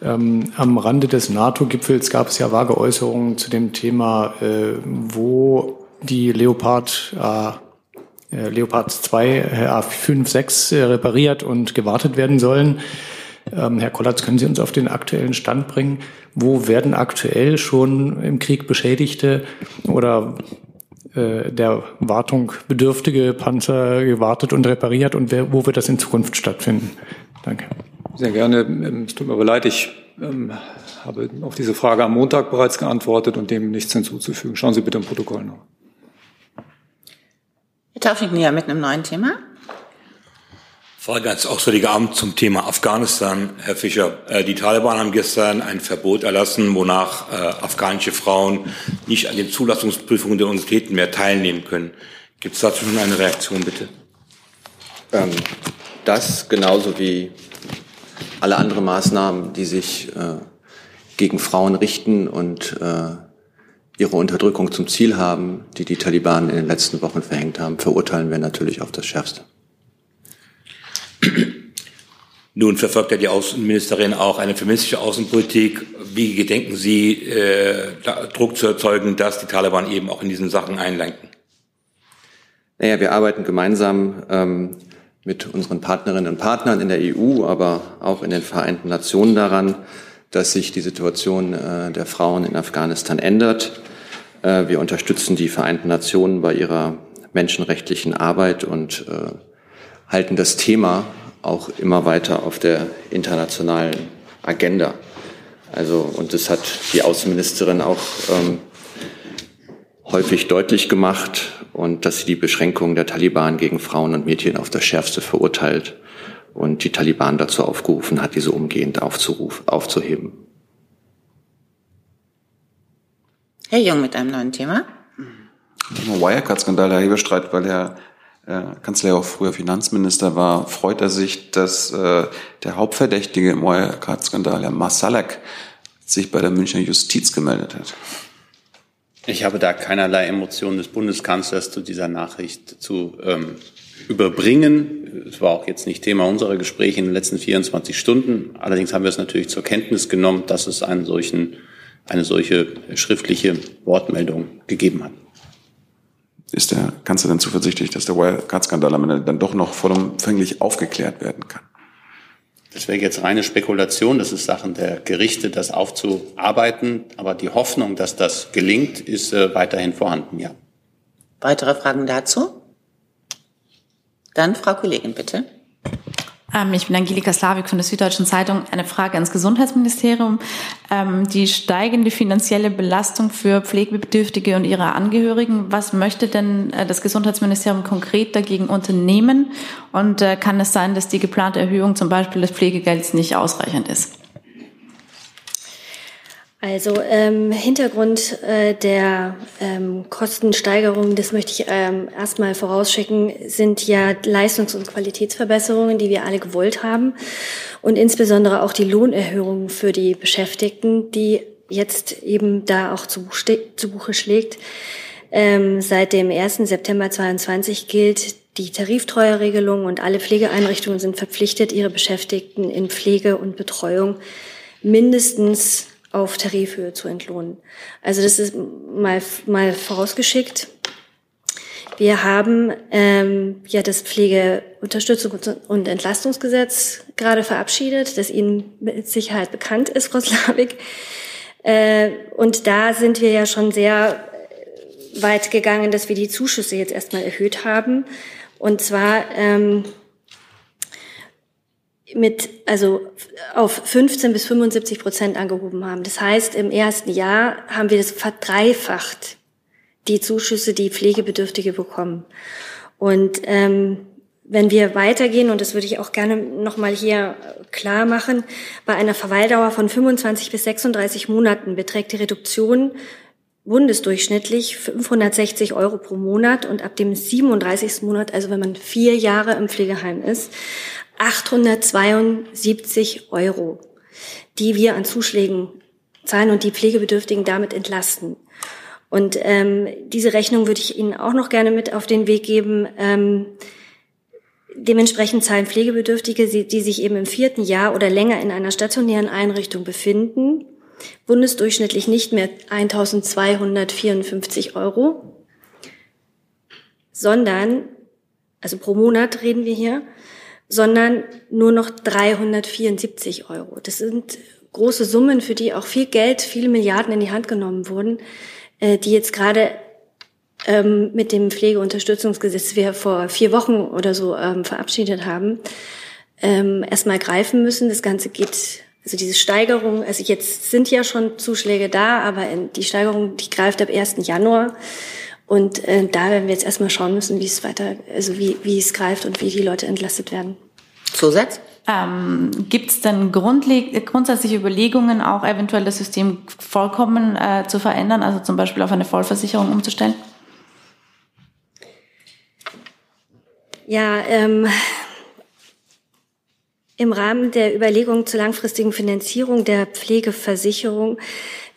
Ähm, am Rande des NATO-Gipfels gab es ja vage Äußerungen zu dem Thema, äh, wo die Leopard, äh Leopard 2 A5, 6 äh, repariert und gewartet werden sollen. Ähm, Herr Kollatz, können Sie uns auf den aktuellen Stand bringen? Wo werden aktuell schon im Krieg Beschädigte oder äh, der Wartung bedürftige Panzer gewartet und repariert und wo wird das in Zukunft stattfinden? Danke.
Sehr gerne. Ähm, es tut mir aber leid, ich ähm, habe auf diese Frage am Montag bereits geantwortet und dem nichts hinzuzufügen. Schauen Sie bitte im Protokoll nach.
Herr Taufik Nia mit einem neuen Thema.
Frage ans Auswärtige Amt zum Thema Afghanistan. Herr Fischer, äh, die Taliban haben gestern ein Verbot erlassen, wonach äh, afghanische Frauen nicht an den Zulassungsprüfungen der Universitäten mehr teilnehmen können. Gibt es dazu schon eine Reaktion, bitte?
Ähm, das genauso wie alle anderen Maßnahmen, die sich äh, gegen Frauen richten und äh, ihre Unterdrückung zum Ziel haben, die die Taliban in den letzten Wochen verhängt haben, verurteilen wir natürlich auf das Schärfste.
Nun verfolgt ja die Außenministerin auch eine feministische Außenpolitik. Wie gedenken Sie, äh, Druck zu erzeugen, dass die Taliban eben auch in diesen Sachen einlenken?
Naja, wir arbeiten gemeinsam ähm, mit unseren Partnerinnen und Partnern in der EU, aber auch in den Vereinten Nationen daran, dass sich die Situation äh, der Frauen in Afghanistan ändert. Äh, wir unterstützen die Vereinten Nationen bei ihrer menschenrechtlichen Arbeit und äh, halten das Thema auch immer weiter auf der internationalen Agenda. Also, und das hat die Außenministerin auch ähm, häufig deutlich gemacht und dass sie die Beschränkungen der Taliban gegen Frauen und Mädchen auf das Schärfste verurteilt und die Taliban dazu aufgerufen hat, diese umgehend aufzuruf, aufzuheben.
Herr Jung mit einem neuen Thema.
Wirecard-Skandal, Herr Hebestreit, weil Herr äh, Kanzler auch früher Finanzminister war, freut er sich, dass äh, der Hauptverdächtige im Wirecard-Skandal, Herr Masalek, sich bei der Münchner Justiz gemeldet hat.
Ich habe da keinerlei Emotionen des Bundeskanzlers zu dieser Nachricht zu ähm, überbringen. Es war auch jetzt nicht Thema unserer Gespräche in den letzten 24 Stunden. Allerdings haben wir es natürlich zur Kenntnis genommen, dass es einen solchen, eine solche schriftliche Wortmeldung gegeben hat.
Ist der Kanzler denn zuversichtlich, dass der Wirecard-Skandal am Ende dann doch noch vollumfänglich aufgeklärt werden kann?
Das wäre jetzt reine Spekulation. Das ist Sachen der Gerichte, das aufzuarbeiten. Aber die Hoffnung, dass das gelingt, ist äh, weiterhin vorhanden, ja.
Weitere Fragen dazu? Dann Frau Kollegin, bitte.
Ähm, ich bin Angelika Slavik von der Süddeutschen Zeitung. Eine Frage ans Gesundheitsministerium. Ähm, die steigende finanzielle Belastung für Pflegebedürftige und ihre Angehörigen. Was möchte denn äh, das Gesundheitsministerium konkret dagegen unternehmen? Und äh, kann es sein, dass die geplante Erhöhung zum Beispiel des Pflegegelds nicht ausreichend ist?
Also ähm, Hintergrund äh, der ähm, Kostensteigerung, das möchte ich ähm, erstmal vorausschicken, sind ja Leistungs- und Qualitätsverbesserungen, die wir alle gewollt haben und insbesondere auch die Lohnerhöhung für die Beschäftigten, die jetzt eben da auch zu, zu Buche schlägt. Ähm, seit dem 1. September 2022 gilt die Tariftreuerregelung und alle Pflegeeinrichtungen sind verpflichtet, ihre Beschäftigten in Pflege und Betreuung mindestens auf Tarifhöhe zu entlohnen. Also das ist mal, mal vorausgeschickt. Wir haben ähm, ja das Pflegeunterstützung und Entlastungsgesetz gerade verabschiedet, das Ihnen mit Sicherheit bekannt ist, Frau Slavik. Äh, und da sind wir ja schon sehr weit gegangen, dass wir die Zuschüsse jetzt erstmal erhöht haben. Und zwar ähm, mit, also auf 15 bis 75 Prozent angehoben haben. Das heißt, im ersten Jahr haben wir das verdreifacht, die Zuschüsse, die Pflegebedürftige bekommen. Und ähm, wenn wir weitergehen, und das würde ich auch gerne nochmal hier klar machen, bei einer Verweildauer von 25 bis 36 Monaten beträgt die Reduktion bundesdurchschnittlich 560 Euro pro Monat und ab dem 37. Monat, also wenn man vier Jahre im Pflegeheim ist, 872 Euro, die wir an Zuschlägen zahlen und die Pflegebedürftigen damit entlasten. Und ähm, diese Rechnung würde ich Ihnen auch noch gerne mit auf den Weg geben. Ähm, dementsprechend zahlen Pflegebedürftige, die sich eben im vierten Jahr oder länger in einer stationären Einrichtung befinden, bundesdurchschnittlich nicht mehr 1254 Euro, sondern, also pro Monat reden wir hier, sondern nur noch 374 Euro. Das sind große Summen, für die auch viel Geld, viele Milliarden in die Hand genommen wurden, äh, die jetzt gerade ähm, mit dem Pflegeunterstützungsgesetz, das wir vor vier Wochen oder so ähm, verabschiedet haben, ähm, erstmal greifen müssen. Das Ganze geht, also diese Steigerung, also jetzt sind ja schon Zuschläge da, aber die Steigerung, die greift ab 1. Januar. Und äh, da werden wir jetzt erstmal schauen müssen, wie es weiter, also wie, wie es greift und wie die Leute entlastet werden.
Zusatz?
Ähm, Gibt es denn grundsätzliche Überlegungen, auch eventuell das System vollkommen äh, zu verändern, also zum Beispiel auf eine Vollversicherung umzustellen?
Ja, ähm, im Rahmen der Überlegungen zur langfristigen Finanzierung der Pflegeversicherung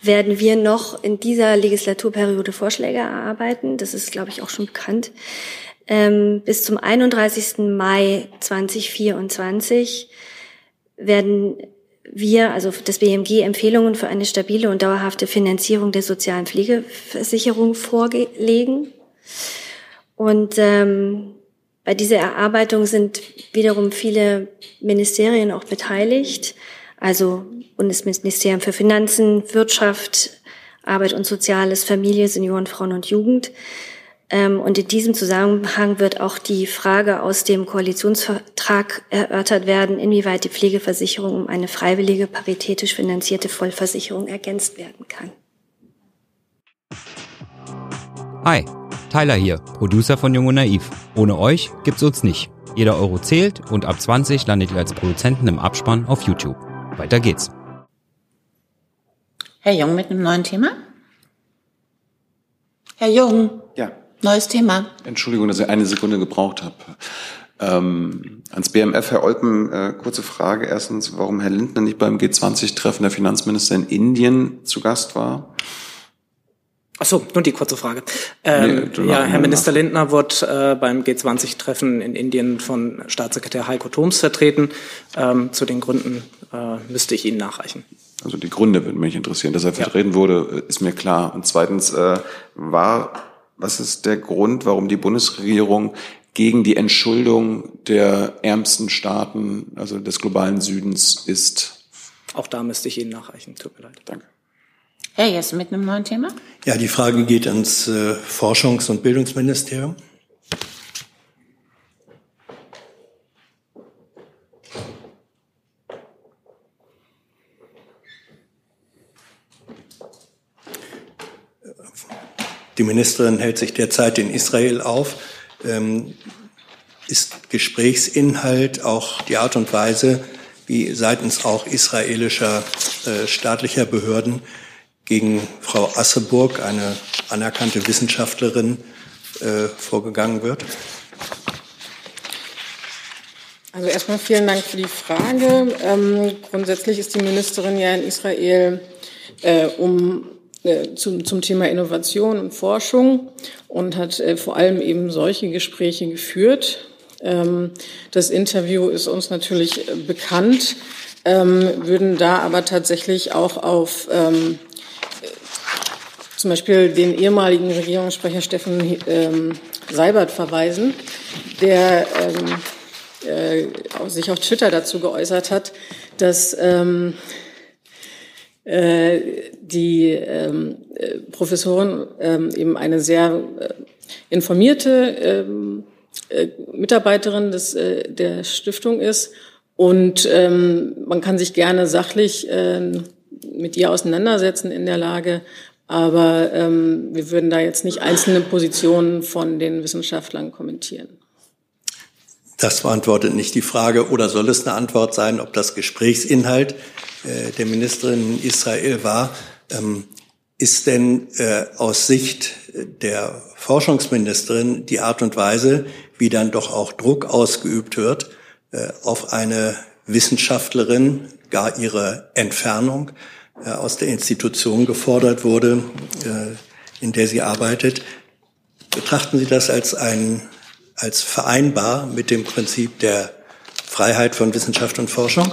werden wir noch in dieser Legislaturperiode Vorschläge erarbeiten. Das ist, glaube ich, auch schon bekannt. Ähm, bis zum 31. Mai 2024 werden wir, also das BMG, Empfehlungen für eine stabile und dauerhafte Finanzierung der sozialen Pflegeversicherung vorlegen. Und ähm, bei dieser Erarbeitung sind wiederum viele Ministerien auch beteiligt, also Bundesministerium für Finanzen, Wirtschaft, Arbeit und Soziales, Familie, Senioren, Frauen und Jugend. Ähm, und in diesem Zusammenhang wird auch die Frage aus dem Koalitionsvertrag erörtert werden, inwieweit die Pflegeversicherung um eine freiwillige, paritätisch finanzierte Vollversicherung ergänzt werden kann.
Hi, Tyler hier, Producer von Jung und Naiv. Ohne euch gibt's uns nicht. Jeder Euro zählt und ab 20 landet ihr als Produzenten im Abspann auf YouTube. Weiter geht's.
Herr Jung mit einem neuen Thema? Herr Jung.
Ja.
Neues Thema.
Entschuldigung, dass ich eine Sekunde gebraucht habe. Ähm, ans BMF, Herr Olpen, äh, kurze Frage. Erstens, warum Herr Lindner nicht beim G20-Treffen der Finanzminister in Indien zu Gast war.
Ach so, nur die kurze Frage. Ähm, nee, ja, Herr Minister Lindner wird äh, beim G20-Treffen in Indien von Staatssekretär Heiko Thoms vertreten. Ähm, zu den Gründen äh, müsste ich Ihnen nachreichen.
Also die Gründe würden mich interessieren. Dass er vertreten ja. wurde, ist mir klar. Und zweitens äh, war was ist der Grund, warum die Bundesregierung gegen die Entschuldung der ärmsten Staaten, also des globalen Südens, ist?
Auch da müsste ich Ihnen nachreichen. Tut mir leid.
Danke.
Herr Jess, mit einem neuen Thema?
Ja, die Frage geht ans äh, Forschungs- und Bildungsministerium. Die Ministerin hält sich derzeit in Israel auf. Ähm, ist Gesprächsinhalt auch die Art und Weise, wie seitens auch israelischer äh, staatlicher Behörden gegen Frau Asseburg, eine anerkannte Wissenschaftlerin, äh, vorgegangen wird?
Also erstmal vielen Dank für die Frage. Ähm, grundsätzlich ist die Ministerin ja in Israel, äh, um äh, zum, zum Thema Innovation und Forschung und hat äh, vor allem eben solche Gespräche geführt. Ähm, das Interview ist uns natürlich äh, bekannt, ähm, würden da aber tatsächlich auch auf ähm, zum Beispiel den ehemaligen Regierungssprecher Steffen ähm, Seibert verweisen, der ähm, äh, sich auf Twitter dazu geäußert hat, dass ähm, äh, die ähm, äh, Professorin ähm, eben eine sehr äh, informierte ähm, äh, Mitarbeiterin des, äh, der Stiftung ist und ähm, man kann sich gerne sachlich äh, mit ihr auseinandersetzen in der Lage, aber ähm, wir würden da jetzt nicht einzelne Positionen von den Wissenschaftlern kommentieren.
Das beantwortet nicht die Frage, oder soll es eine Antwort sein, ob das Gesprächsinhalt äh, der Ministerin in Israel war. Ähm, ist denn äh, aus Sicht der Forschungsministerin die Art und Weise, wie dann doch auch Druck ausgeübt wird äh, auf eine Wissenschaftlerin, gar ihre Entfernung aus der Institution gefordert wurde, äh, in der sie arbeitet. Betrachten Sie das als ein, als vereinbar mit dem Prinzip der Freiheit von Wissenschaft und Forschung?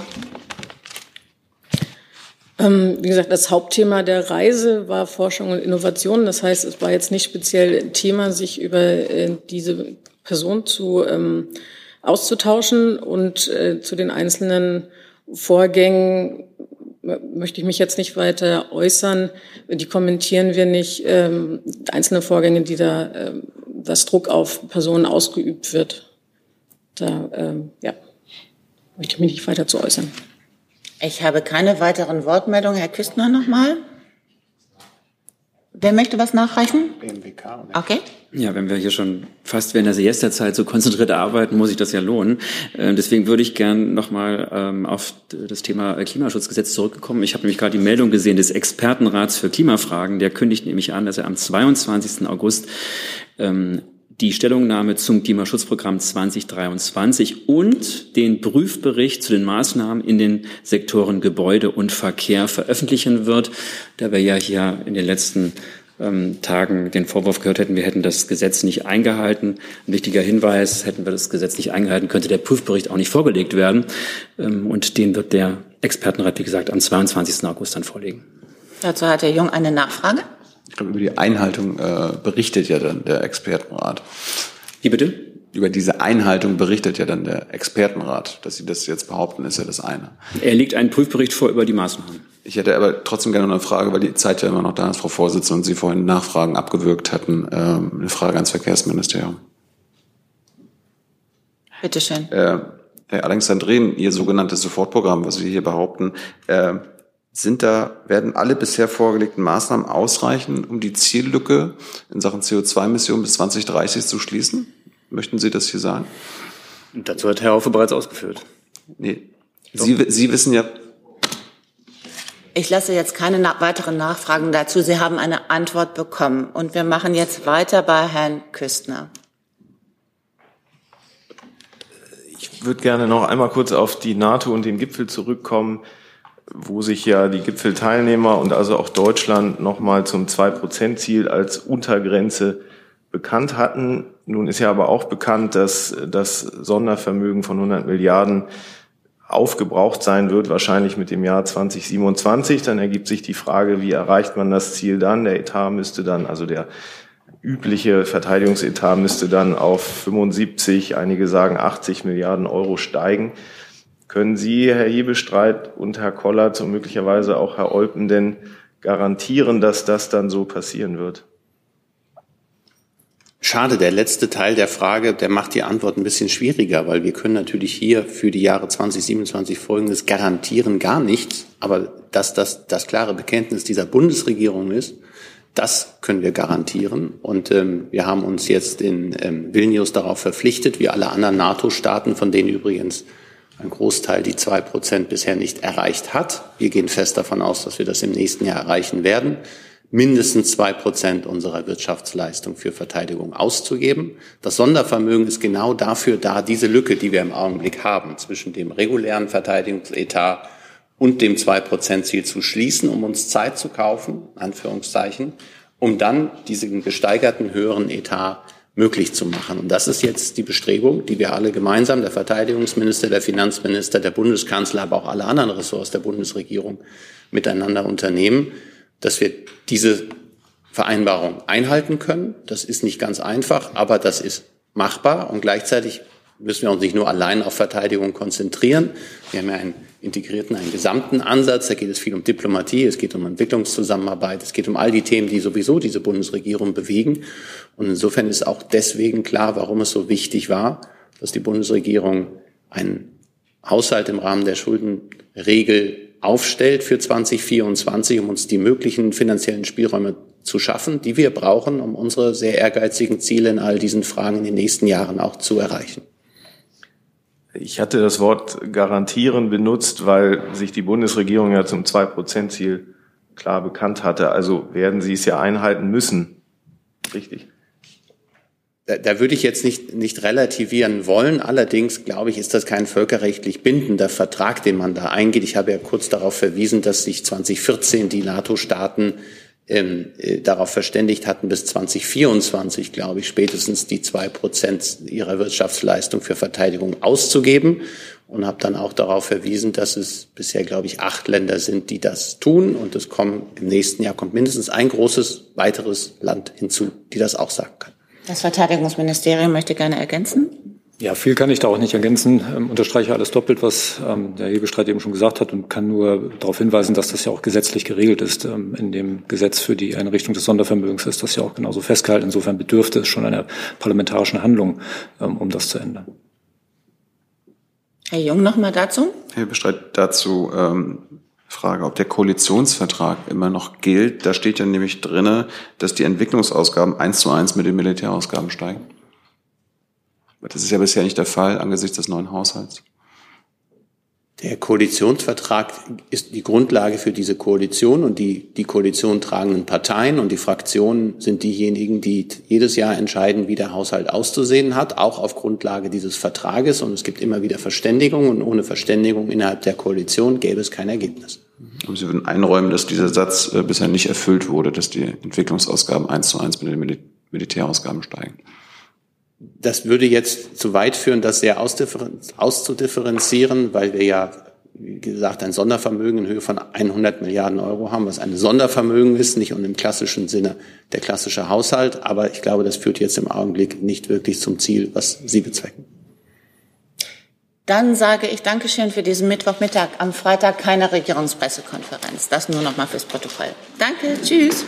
Ähm, wie gesagt, das Hauptthema der Reise war Forschung und Innovation. Das heißt, es war jetzt nicht speziell Thema, sich über äh, diese Person zu ähm, auszutauschen und äh, zu den einzelnen Vorgängen möchte ich mich jetzt nicht weiter äußern. Die kommentieren wir nicht. Ähm, einzelne Vorgänge, die da, ähm, das Druck auf Personen ausgeübt wird. Da, ähm, ja, möchte ich mich nicht weiter zu äußern.
Ich habe keine weiteren Wortmeldungen. Herr Küstner nochmal. Wer möchte was nachreichen? BMWK. Okay.
Ja, wenn wir hier schon fast während der Siesta-Zeit so konzentriert arbeiten, muss sich das ja lohnen. Äh, deswegen würde ich gern nochmal ähm, auf das Thema Klimaschutzgesetz zurückkommen. Ich habe nämlich gerade die Meldung gesehen des Expertenrats für Klimafragen. Der kündigt nämlich an, dass er am 22. August ähm, die Stellungnahme zum Klimaschutzprogramm 2023 und den Prüfbericht zu den Maßnahmen in den Sektoren Gebäude und Verkehr veröffentlichen wird. Da wir ja hier in den letzten ähm, Tagen den Vorwurf gehört hätten, wir hätten das Gesetz nicht eingehalten. Ein wichtiger Hinweis, hätten wir das Gesetz nicht eingehalten, könnte der Prüfbericht auch nicht vorgelegt werden. Ähm, und den wird der Expertenrat, wie gesagt, am 22. August dann vorlegen.
Dazu hat Herr Jung eine Nachfrage.
Ich glaube, über die Einhaltung äh, berichtet ja dann der Expertenrat.
Wie bitte?
Über diese Einhaltung berichtet ja dann der Expertenrat. Dass Sie das jetzt behaupten, ist ja das eine.
Er legt einen Prüfbericht vor über die Maßnahmen.
Ich hätte aber trotzdem gerne noch eine Frage, weil die Zeit ja immer noch da ist, Frau Vorsitzende, und Sie vorhin Nachfragen abgewürgt hatten. Ähm, eine Frage ans Verkehrsministerium.
Bitte schön.
Äh, Herr Alexandrin, Ihr sogenanntes Sofortprogramm, was Sie hier behaupten, äh, sind da, werden alle bisher vorgelegten Maßnahmen ausreichen, um die Ziellücke in Sachen CO2-Emissionen bis 2030 zu schließen? Möchten Sie das hier sagen?
Und dazu hat Herr Haufe bereits ausgeführt.
Nee. Sie, Sie wissen ja.
Ich lasse jetzt keine na weiteren Nachfragen dazu. Sie haben eine Antwort bekommen. Und wir machen jetzt weiter bei Herrn Küstner.
Ich würde gerne noch einmal kurz auf die NATO und den Gipfel zurückkommen wo sich ja die Gipfelteilnehmer und also auch Deutschland nochmal zum Zwei-Prozent-Ziel als Untergrenze bekannt hatten. Nun ist ja aber auch bekannt, dass das Sondervermögen von 100 Milliarden aufgebraucht sein wird, wahrscheinlich mit dem Jahr 2027. Dann ergibt sich die Frage, wie erreicht man das Ziel dann? Der Etat müsste dann, also der übliche Verteidigungsetat müsste dann auf 75, einige sagen 80 Milliarden Euro steigen. Können Sie, Herr Hebestreit und Herr Kollert und möglicherweise auch Herr Olpen denn garantieren, dass das dann so passieren wird?
Schade, der letzte Teil der Frage, der macht die Antwort ein bisschen schwieriger, weil wir können natürlich hier für die Jahre 2027 Folgendes garantieren gar nichts. Aber dass das das klare Bekenntnis dieser Bundesregierung ist, das können wir garantieren. Und ähm, wir haben uns jetzt in ähm, Vilnius darauf verpflichtet, wie alle anderen NATO-Staaten, von denen übrigens ein Großteil die zwei Prozent bisher nicht erreicht hat. Wir gehen fest davon aus, dass wir das im nächsten Jahr erreichen werden, mindestens zwei Prozent unserer Wirtschaftsleistung für Verteidigung auszugeben. Das Sondervermögen ist genau dafür da, diese Lücke, die wir im Augenblick haben, zwischen dem regulären Verteidigungsetat und dem Zwei-Prozent-Ziel zu schließen, um uns Zeit zu kaufen, Anführungszeichen, um dann diesen gesteigerten höheren Etat möglich zu machen. Und das ist jetzt die Bestrebung, die wir alle gemeinsam, der Verteidigungsminister, der Finanzminister, der Bundeskanzler, aber auch alle anderen Ressorts der Bundesregierung miteinander unternehmen, dass wir diese Vereinbarung einhalten können. Das ist nicht ganz einfach, aber das ist machbar und gleichzeitig müssen wir uns nicht nur allein auf Verteidigung konzentrieren. Wir haben ja einen integrierten, einen gesamten Ansatz. Da geht es viel um Diplomatie, es geht um Entwicklungszusammenarbeit, es geht um all die Themen, die sowieso diese Bundesregierung bewegen. Und insofern ist auch deswegen klar, warum es so wichtig war, dass die Bundesregierung einen Haushalt im Rahmen der Schuldenregel aufstellt für 2024, um uns die möglichen finanziellen Spielräume zu schaffen, die wir brauchen, um unsere sehr ehrgeizigen Ziele in all diesen Fragen in den nächsten Jahren auch zu erreichen.
Ich hatte das Wort garantieren benutzt, weil sich die Bundesregierung ja zum Zwei-Prozent-Ziel
klar bekannt hatte. Also werden Sie es ja einhalten müssen. Richtig.
Da, da würde ich jetzt nicht, nicht relativieren wollen. Allerdings, glaube ich, ist das kein völkerrechtlich bindender Vertrag, den man da eingeht. Ich habe ja kurz darauf verwiesen, dass sich 2014 die NATO-Staaten ähm, äh, darauf verständigt hatten, bis 2024, glaube ich, spätestens die zwei Prozent ihrer Wirtschaftsleistung für Verteidigung auszugeben und habe dann auch darauf verwiesen, dass es bisher, glaube ich, acht Länder sind, die das tun und es kommen im nächsten Jahr kommt mindestens ein großes weiteres Land hinzu, die das auch sagen kann.
Das Verteidigungsministerium möchte gerne ergänzen.
Ja, viel kann ich da auch nicht ergänzen. Ähm, unterstreiche alles doppelt, was ähm, der Hebestreit eben schon gesagt hat und kann nur darauf hinweisen, dass das ja auch gesetzlich geregelt ist. Ähm, in dem Gesetz für die Einrichtung des Sondervermögens ist das ja auch genauso festgehalten. Insofern bedürfte es schon einer parlamentarischen Handlung, ähm, um das zu ändern.
Herr Jung, noch mal dazu.
Herr Bestreit, dazu ähm, Frage, ob der Koalitionsvertrag immer noch gilt. Da steht ja nämlich drinne, dass die Entwicklungsausgaben eins zu eins mit den Militärausgaben steigen. Das ist ja bisher nicht der Fall angesichts des neuen Haushalts.
Der Koalitionsvertrag ist die Grundlage für diese Koalition und die, die Koalition tragenden Parteien und die Fraktionen sind diejenigen, die jedes Jahr entscheiden, wie der Haushalt auszusehen hat, auch auf Grundlage dieses Vertrages. Und es gibt immer wieder Verständigung und ohne Verständigung innerhalb der Koalition gäbe es kein Ergebnis.
Aber Sie würden einräumen, dass dieser Satz äh, bisher nicht erfüllt wurde, dass die Entwicklungsausgaben eins zu eins mit den Mil Militärausgaben steigen.
Das würde jetzt zu weit führen, das sehr auszudifferenzieren, weil wir ja, wie gesagt, ein Sondervermögen in Höhe von 100 Milliarden Euro haben, was ein Sondervermögen ist, nicht und im klassischen Sinne der klassische Haushalt. Aber ich glaube, das führt jetzt im Augenblick nicht wirklich zum Ziel, was Sie bezwecken.
Dann sage ich Dankeschön für diesen Mittwochmittag. Am Freitag keine Regierungspressekonferenz. Das nur noch mal fürs Protokoll. Danke. Tschüss.